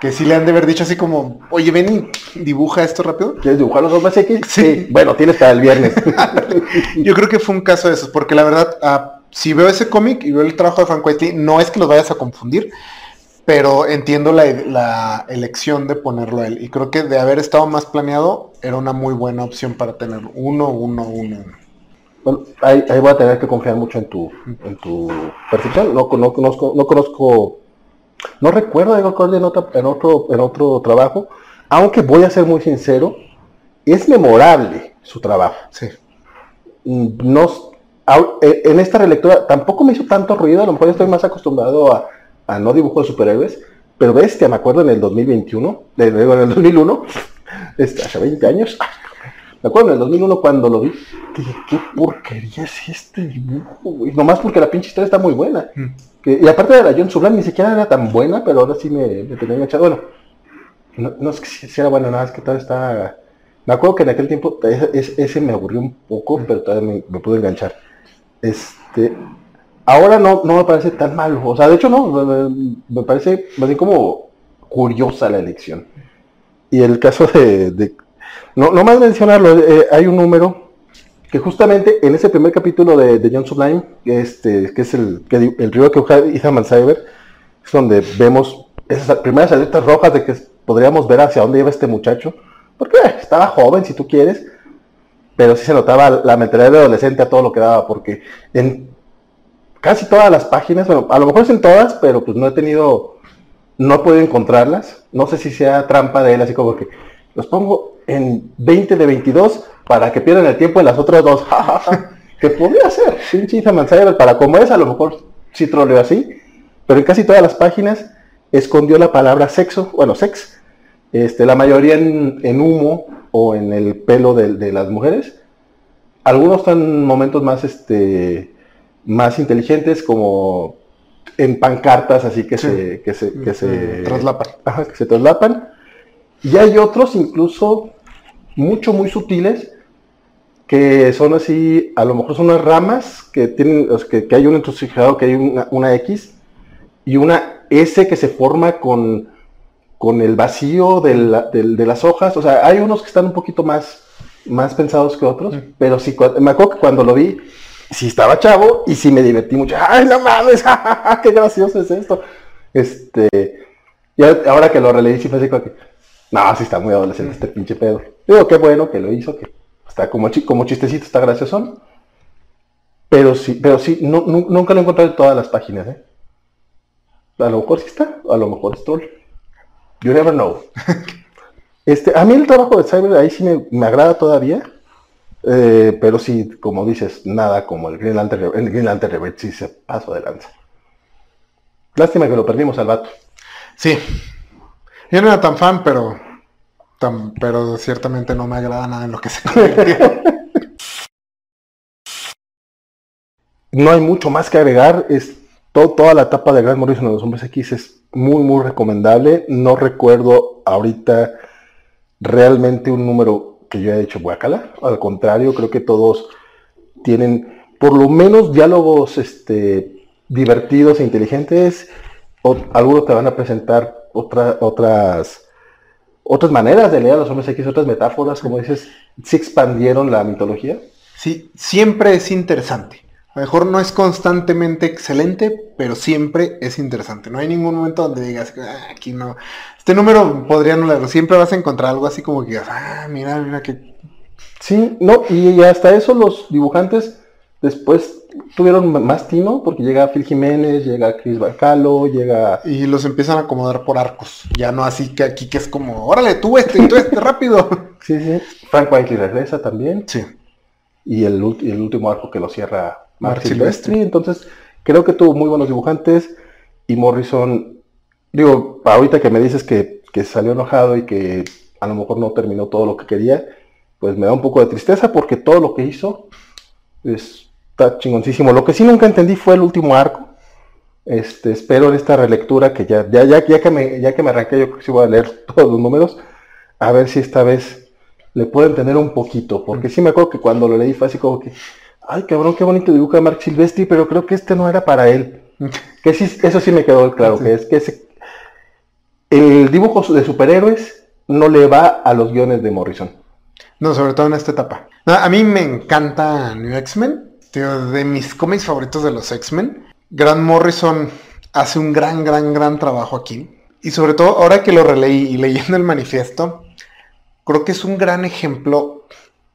Que sí le han de haber dicho así como, oye, ven y dibuja esto rápido. ¿Quieres dibujar los dos más X? Sí. Bueno, tienes para el viernes. (laughs) Yo creo que fue un caso de esos, porque la verdad, ah, si veo ese cómic y veo el trabajo de Frank Whiteley, no es que los vayas a confundir, pero entiendo la, la, elección de ponerlo a él. Y creo que de haber estado más planeado, era una muy buena opción para tener uno, uno, uno. Bueno, ahí, voy a tener que confiar mucho en tu, en tu percepción. No, no, conozco, no conozco, no recuerdo a Igor Cordy en, otro, en otro trabajo, aunque voy a ser muy sincero, es memorable su trabajo. Sí. Mm, no, e, en esta relectura tampoco me hizo tanto ruido, a lo mejor estoy más acostumbrado a, a no dibujo de superhéroes, pero bestia, me acuerdo en el 2021, en el 2001, (laughs) este, hace 20 años, me acuerdo en el 2001 cuando lo vi, dije, qué porquería es este dibujo, güey. Nomás porque la pinche historia está muy buena. Mm. Y aparte de la John Sublan ni siquiera era tan buena, pero ahora sí me, tenía enganchado. Bueno, no, es que si era buena, nada, es que todavía está... Me acuerdo que en aquel tiempo ese, me aburrió un poco, pero todavía me, pude enganchar. Este, ahora no, no me parece tan malo. O sea, de hecho no, me, parece más bien como curiosa la elección. Y el caso de, no, no más mencionarlo, eh, hay un número que justamente en ese primer capítulo de, de John Sublime, este, que es el, que, el río que usa Ethan Cyber, es donde vemos esas primeras alertas rojas de que podríamos ver hacia dónde iba este muchacho. Porque eh, estaba joven, si tú quieres, pero sí se notaba la mentalidad de adolescente a todo lo que daba, porque en casi todas las páginas, bueno, a lo mejor es en todas, pero pues no he tenido, no he podido encontrarlas. No sé si sea trampa de él, así como que los pongo en 20 de 22 para que pierdan el tiempo en las otras dos. (laughs) que podría ser, pinche para como es, a lo mejor sí troleo así, pero en casi todas las páginas escondió la palabra sexo, bueno, sex, este, la mayoría en, humo o en el pelo de, las mujeres. Algunos están momentos más, este, más inteligentes, como en pancartas, así que se, que se, que se traslapan. que se traslapan. Y hay otros incluso mucho, muy sutiles, que son así, a lo mejor son unas ramas que tienen, que, que hay un entusiasmado, que hay una, una X y una S que se forma con, con el vacío de, las hojas. O sea, hay unos que están un poquito más, más pensados que otros, pero sí, me acuerdo que cuando lo vi, sí estaba chavo y sí me divertí mucho. ¡Ay, no mames! (laughs) ¡Qué gracioso es esto! Este, y ahora que lo releí, sí fue así como que, no, sí está muy adolescente este pinche pedo. Digo, qué bueno que lo hizo, que está como, como chistecito, está gracioso. Pero sí, pero sí, nunca lo encontré en todas las páginas, ¿eh? A lo mejor sí está, a lo mejor es troll. You never know. (laughs) este, a mí el trabajo de Cyber ahí sí me, agrada todavía. Eh, pero sí, como dices, nada como el Green Lantern, el Green Lantern sí se pasó de lanza. Lástima que lo perdimos al vato. Sí. Yo no era tan fan, pero pero ciertamente no me agrada nada en lo que se convirtió. no hay mucho más que agregar. Es, toda la etapa de Grant Morrison de los Hombres X es muy, muy recomendable. No recuerdo ahorita realmente un número que yo haya hecho Guacala. Al contrario, creo que todos tienen por lo menos diálogos este, divertidos e inteligentes. Algunos te van a presentar otras otras maneras de leer a los hombres X, otras metáforas, como dices, sí expandieron la mitología. Sí, siempre es interesante. A lo mejor no es constantemente excelente, pero siempre es interesante. No hay ningún momento donde digas, ah, aquí no. Este número podría no leerlo. Siempre vas a encontrar algo así como que, ah, mira, mira que. Sí, no, y hasta eso los dibujantes después tuvieron más tino, porque llega Phil Jiménez, llega Chris Bacalo, llega... Y los empiezan a acomodar por arcos. Ya no así que aquí que es como, órale, tú este, tú este, rápido. (laughs) Sí, sí. Frank Whiteley regresa también. Sí. Y el, el último arco que lo cierra Mark, Silvestri. Entonces, creo que tuvo muy buenos dibujantes. Y Morrison, digo, ahorita que me dices que, salió enojado y que a lo mejor no terminó todo lo que quería, pues me da un poco de tristeza porque todo lo que hizo está chingoncísimo. Lo que sí nunca entendí fue el último arco. Este, espero en esta relectura que ya, ya, ya, ya que me, ya que me arranqué, yo creo que sí voy a leer (laughs) todos los números, a ver si esta vez le puedo entender un poquito, porque sí me acuerdo que cuando lo leí fue así como que, ay cabrón, qué bonito dibuja Mark Silvestri, pero creo que este no era para él. (laughs) que sí, eso sí me quedó claro, que es que el dibujo de superhéroes no le va a los guiones de Morrison. No, sobre todo en esta etapa. a mí me encanta New X-Men, de mis cómics favoritos de los X-Men. Grant Morrison hace un gran, gran, gran trabajo aquí. Y sobre todo ahora que lo releí y leyendo el manifiesto, creo que es un gran ejemplo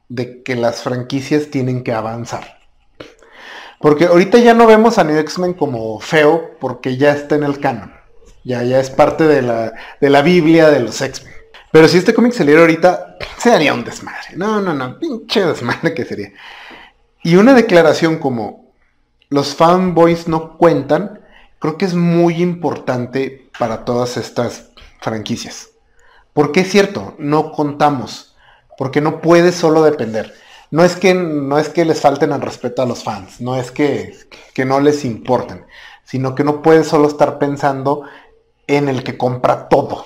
de que las franquicias tienen que avanzar. Porque ahorita ya no vemos a New X-Men como feo porque ya está en el canon. Ya, ya es parte de la, de la Biblia de los X-Men. Pero si este cómic saliera ahorita, sería un desmadre. No, no, no, pinche desmadre que sería. Y una declaración como los fanboys no cuentan, creo que es muy importante para todas estas franquicias. Porque es cierto, no contamos porque no puede solo depender. No es que, no es que les falten al respeto a los fans, no es que, que no les importen, sino que no puede solo estar pensando en el que compra todo,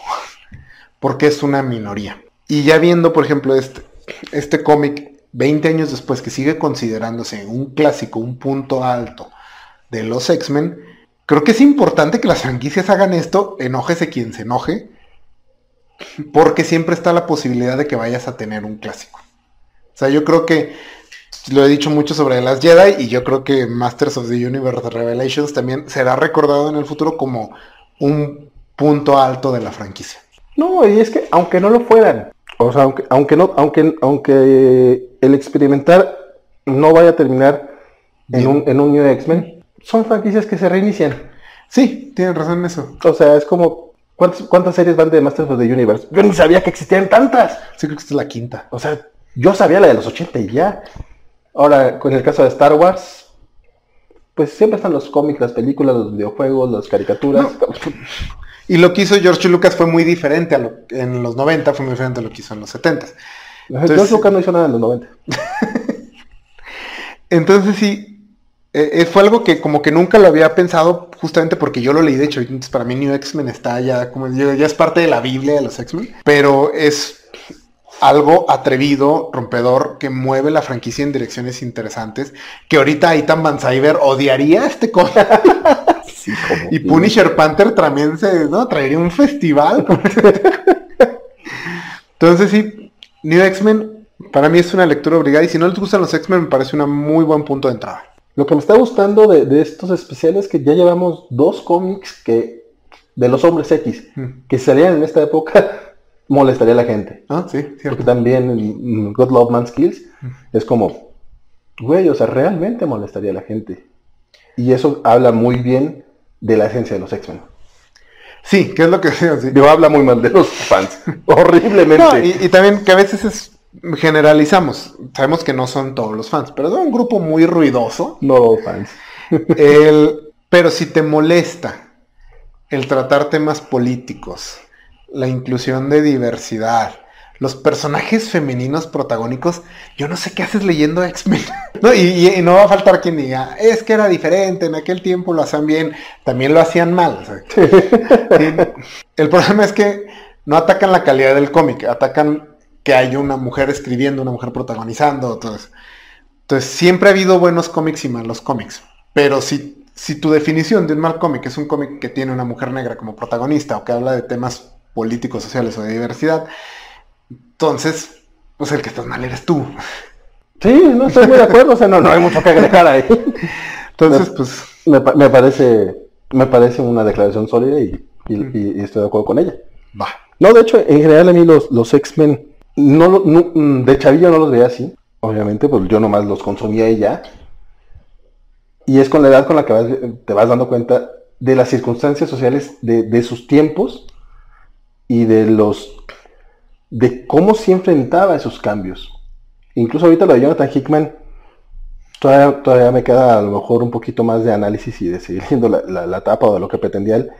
(laughs) porque es una minoría. Y ya viendo, por ejemplo, este, este cómic 20 años después, que sigue considerándose un clásico, un punto alto de los X-Men, creo que es importante que las franquicias hagan esto, enójese quien se enoje, porque siempre está la posibilidad de que vayas a tener un clásico. O sea, yo creo que lo he dicho mucho sobre las Jedi y yo creo que Masters of the Universe Revelations también será recordado en el futuro como un punto alto de la franquicia. No, y es que aunque no lo fueran, o sea, aunque, aunque no, aunque, aunque el experimentar no vaya a terminar en un, en un New X-Men, son franquicias que se reinician. Sí, tienen razón en eso. O sea, es como, ¿cuántas, cuántas series van de Masters of the Universe? Yo ni sabía que existían tantas. Sí, creo que esta es la quinta. O sea, yo sabía la de los 80 y ya. Ahora, con el caso de Star Wars, pues siempre están los cómics, las películas, los videojuegos, las caricaturas. Y lo que hizo George Lucas fue muy diferente a lo en los 90, fue muy diferente a lo que hizo en los 70. Entonces, George Lucas no hizo nada en los 90. (laughs) Entonces sí, eh, fue algo que como que nunca lo había pensado justamente porque yo lo leí, de hecho, entonces para mí New X-Men está ya como ya es parte de la Biblia de los X-Men, pero es algo atrevido, rompedor, que mueve la franquicia en direcciones interesantes, que ahorita Ethan Van Cyber odiaría este cómic. (laughs) y Punisher Panther también se, ¿no? Traería un festival. (laughs) Entonces sí, New X-Men para mí es una lectura obligada y si no les gustan los X-Men me parece un muy buen punto de entrada. Lo que me está gustando de, estos especiales es que ya llevamos dos cómics que de los hombres X mm. que salían en esta época (laughs) molestaría a la gente. Ah, sí, cierto. Porque también God Love Man's Kills mm. es como, güey, o sea, realmente molestaría a la gente. Y eso habla muy bien de la esencia de los X-Men. Sí, que es lo que Digo, habla muy mal de los fans. (laughs) Horriblemente. y, también que a veces es generalizamos. Sabemos que no son todos los fans, pero es un grupo muy ruidoso. No fans. (laughs) el, pero si te molesta el tratar temas políticos, la inclusión de diversidad, los personajes femeninos protagónicos, yo no sé qué haces leyendo X-Men. (laughs) no, y, no va a faltar quien diga, es que era diferente, en aquel tiempo lo hacían bien, también lo hacían mal. (laughs) el problema es que no atacan la calidad del cómic, atacan que hay una mujer escribiendo, una mujer protagonizando. Entonces, entonces siempre ha habido buenos cómics y malos cómics. Pero si, si tu definición de un mal cómic es un cómic que tiene una mujer negra como protagonista o que habla de temas políticos, sociales o de diversidad, entonces, pues el que estás mal eres tú. Sí, no estoy muy de acuerdo, o sea, no, no hay mucho que agregar ahí. Entonces, pues... Me, parece me parece una declaración sólida y, estoy de acuerdo con ella. Va. No, de hecho, en general a mí los, los X-Men, no, mm, de chavillo no los veía así, obviamente, pues yo nomás los consumía y ya. Y es con la edad con la que te vas dando cuenta de las circunstancias sociales de, de sus tiempos y de los de cómo se enfrentaba esos cambios. Incluso ahorita lo de Jonathan Hickman, todavía, todavía me queda a lo mejor un poquito más de análisis y de seguir (laughs) viendo la, la, etapa o de lo que pretendía él,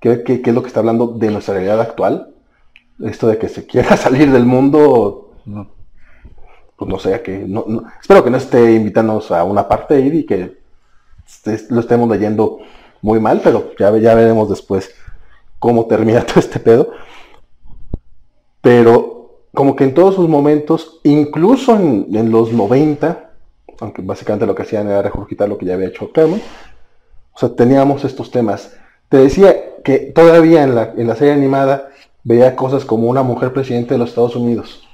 que, que, es lo que está hablando de nuestra realidad actual. Esto de que se (laughs) quiera salir del mundo, pues no sé, que no, espero que no esté invitándonos a una parte y que lo estemos leyendo muy mal, pero ya, ya veremos después cómo termina (laughs) todo este pedo pero como que en todos sus momentos, incluso en, los 90, aunque básicamente lo que hacían era regurgitar lo que ya había hecho Claremont, o sea, teníamos estos temas. Te decía que todavía en la, en la serie animada veía cosas como una mujer presidente de los Estados Unidos,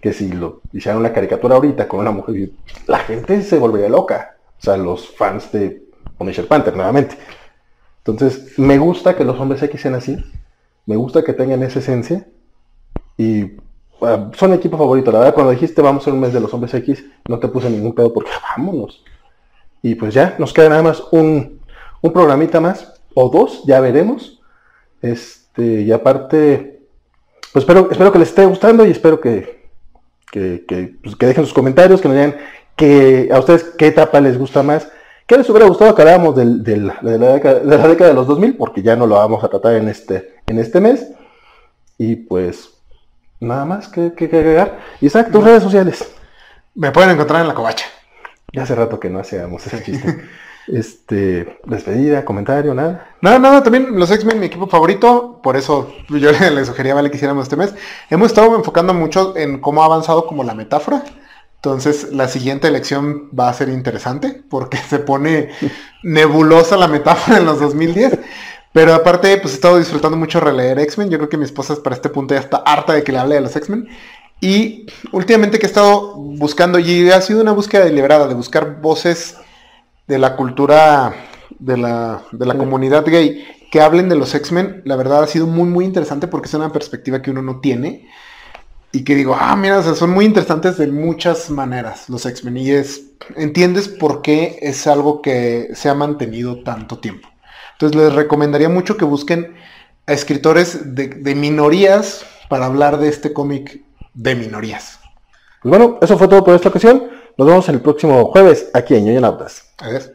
que si lo hicieran una caricatura ahorita con una mujer, la gente se volvería loca. O sea, los fans de Punisher Panther, nuevamente. Entonces, me gusta que los hombres X sean así. Me gusta que tengan esa esencia. Y son equipo favorito. La verdad, cuando dijiste vamos a ser un mes de los hombres X, no te puse ningún pedo porque vámonos. Y pues ya, nos queda nada más un, un programita más, o dos, ya veremos. Este, y aparte, pues espero, espero que les esté gustando y espero que, que, pues, dejen sus comentarios, que nos digan que a ustedes qué etapa les gusta más. ¿Qué les hubiera gustado que habláramos de, la de la década de los 2000? Porque ya no lo vamos a tratar en este, en este mes. Y pues Nada más que, que, agregar. Isaac, tus redes sociales. Me pueden encontrar en la covacha. Ya hace rato que no hacíamos ese chiste. (laughs) este, despedida, comentario, nada. Nada, nada, también los X-Men, mi equipo favorito, por eso yo (laughs) le, sugería, vale, que hiciéramos este mes. Hemos estado enfocando mucho en cómo ha avanzado como la metáfora Entonces, la siguiente elección va a ser interesante porque (laughs) se pone nebulosa la metáfora en los 2010. Pero aparte, pues he estado disfrutando mucho releer X-Men. Yo creo que mi esposa para este punto ya está harta de que le hable de los X-Men. Y últimamente que he estado buscando, y ha sido una búsqueda deliberada de buscar voces de la cultura de la, de la comunidad gay que hablen de los X-Men, la verdad ha sido muy, muy interesante porque es una perspectiva que uno no tiene y que digo, ah, mira, son muy interesantes de muchas maneras los X-Men y es, entiendes por qué es algo que se ha mantenido tanto tiempo. Entonces les recomendaría mucho que busquen a escritores de, de minorías para hablar de este cómic de minorías. Pues bueno, eso fue todo por esta ocasión. Nos vemos el próximo jueves aquí en Ñoño Nautas. Adiós.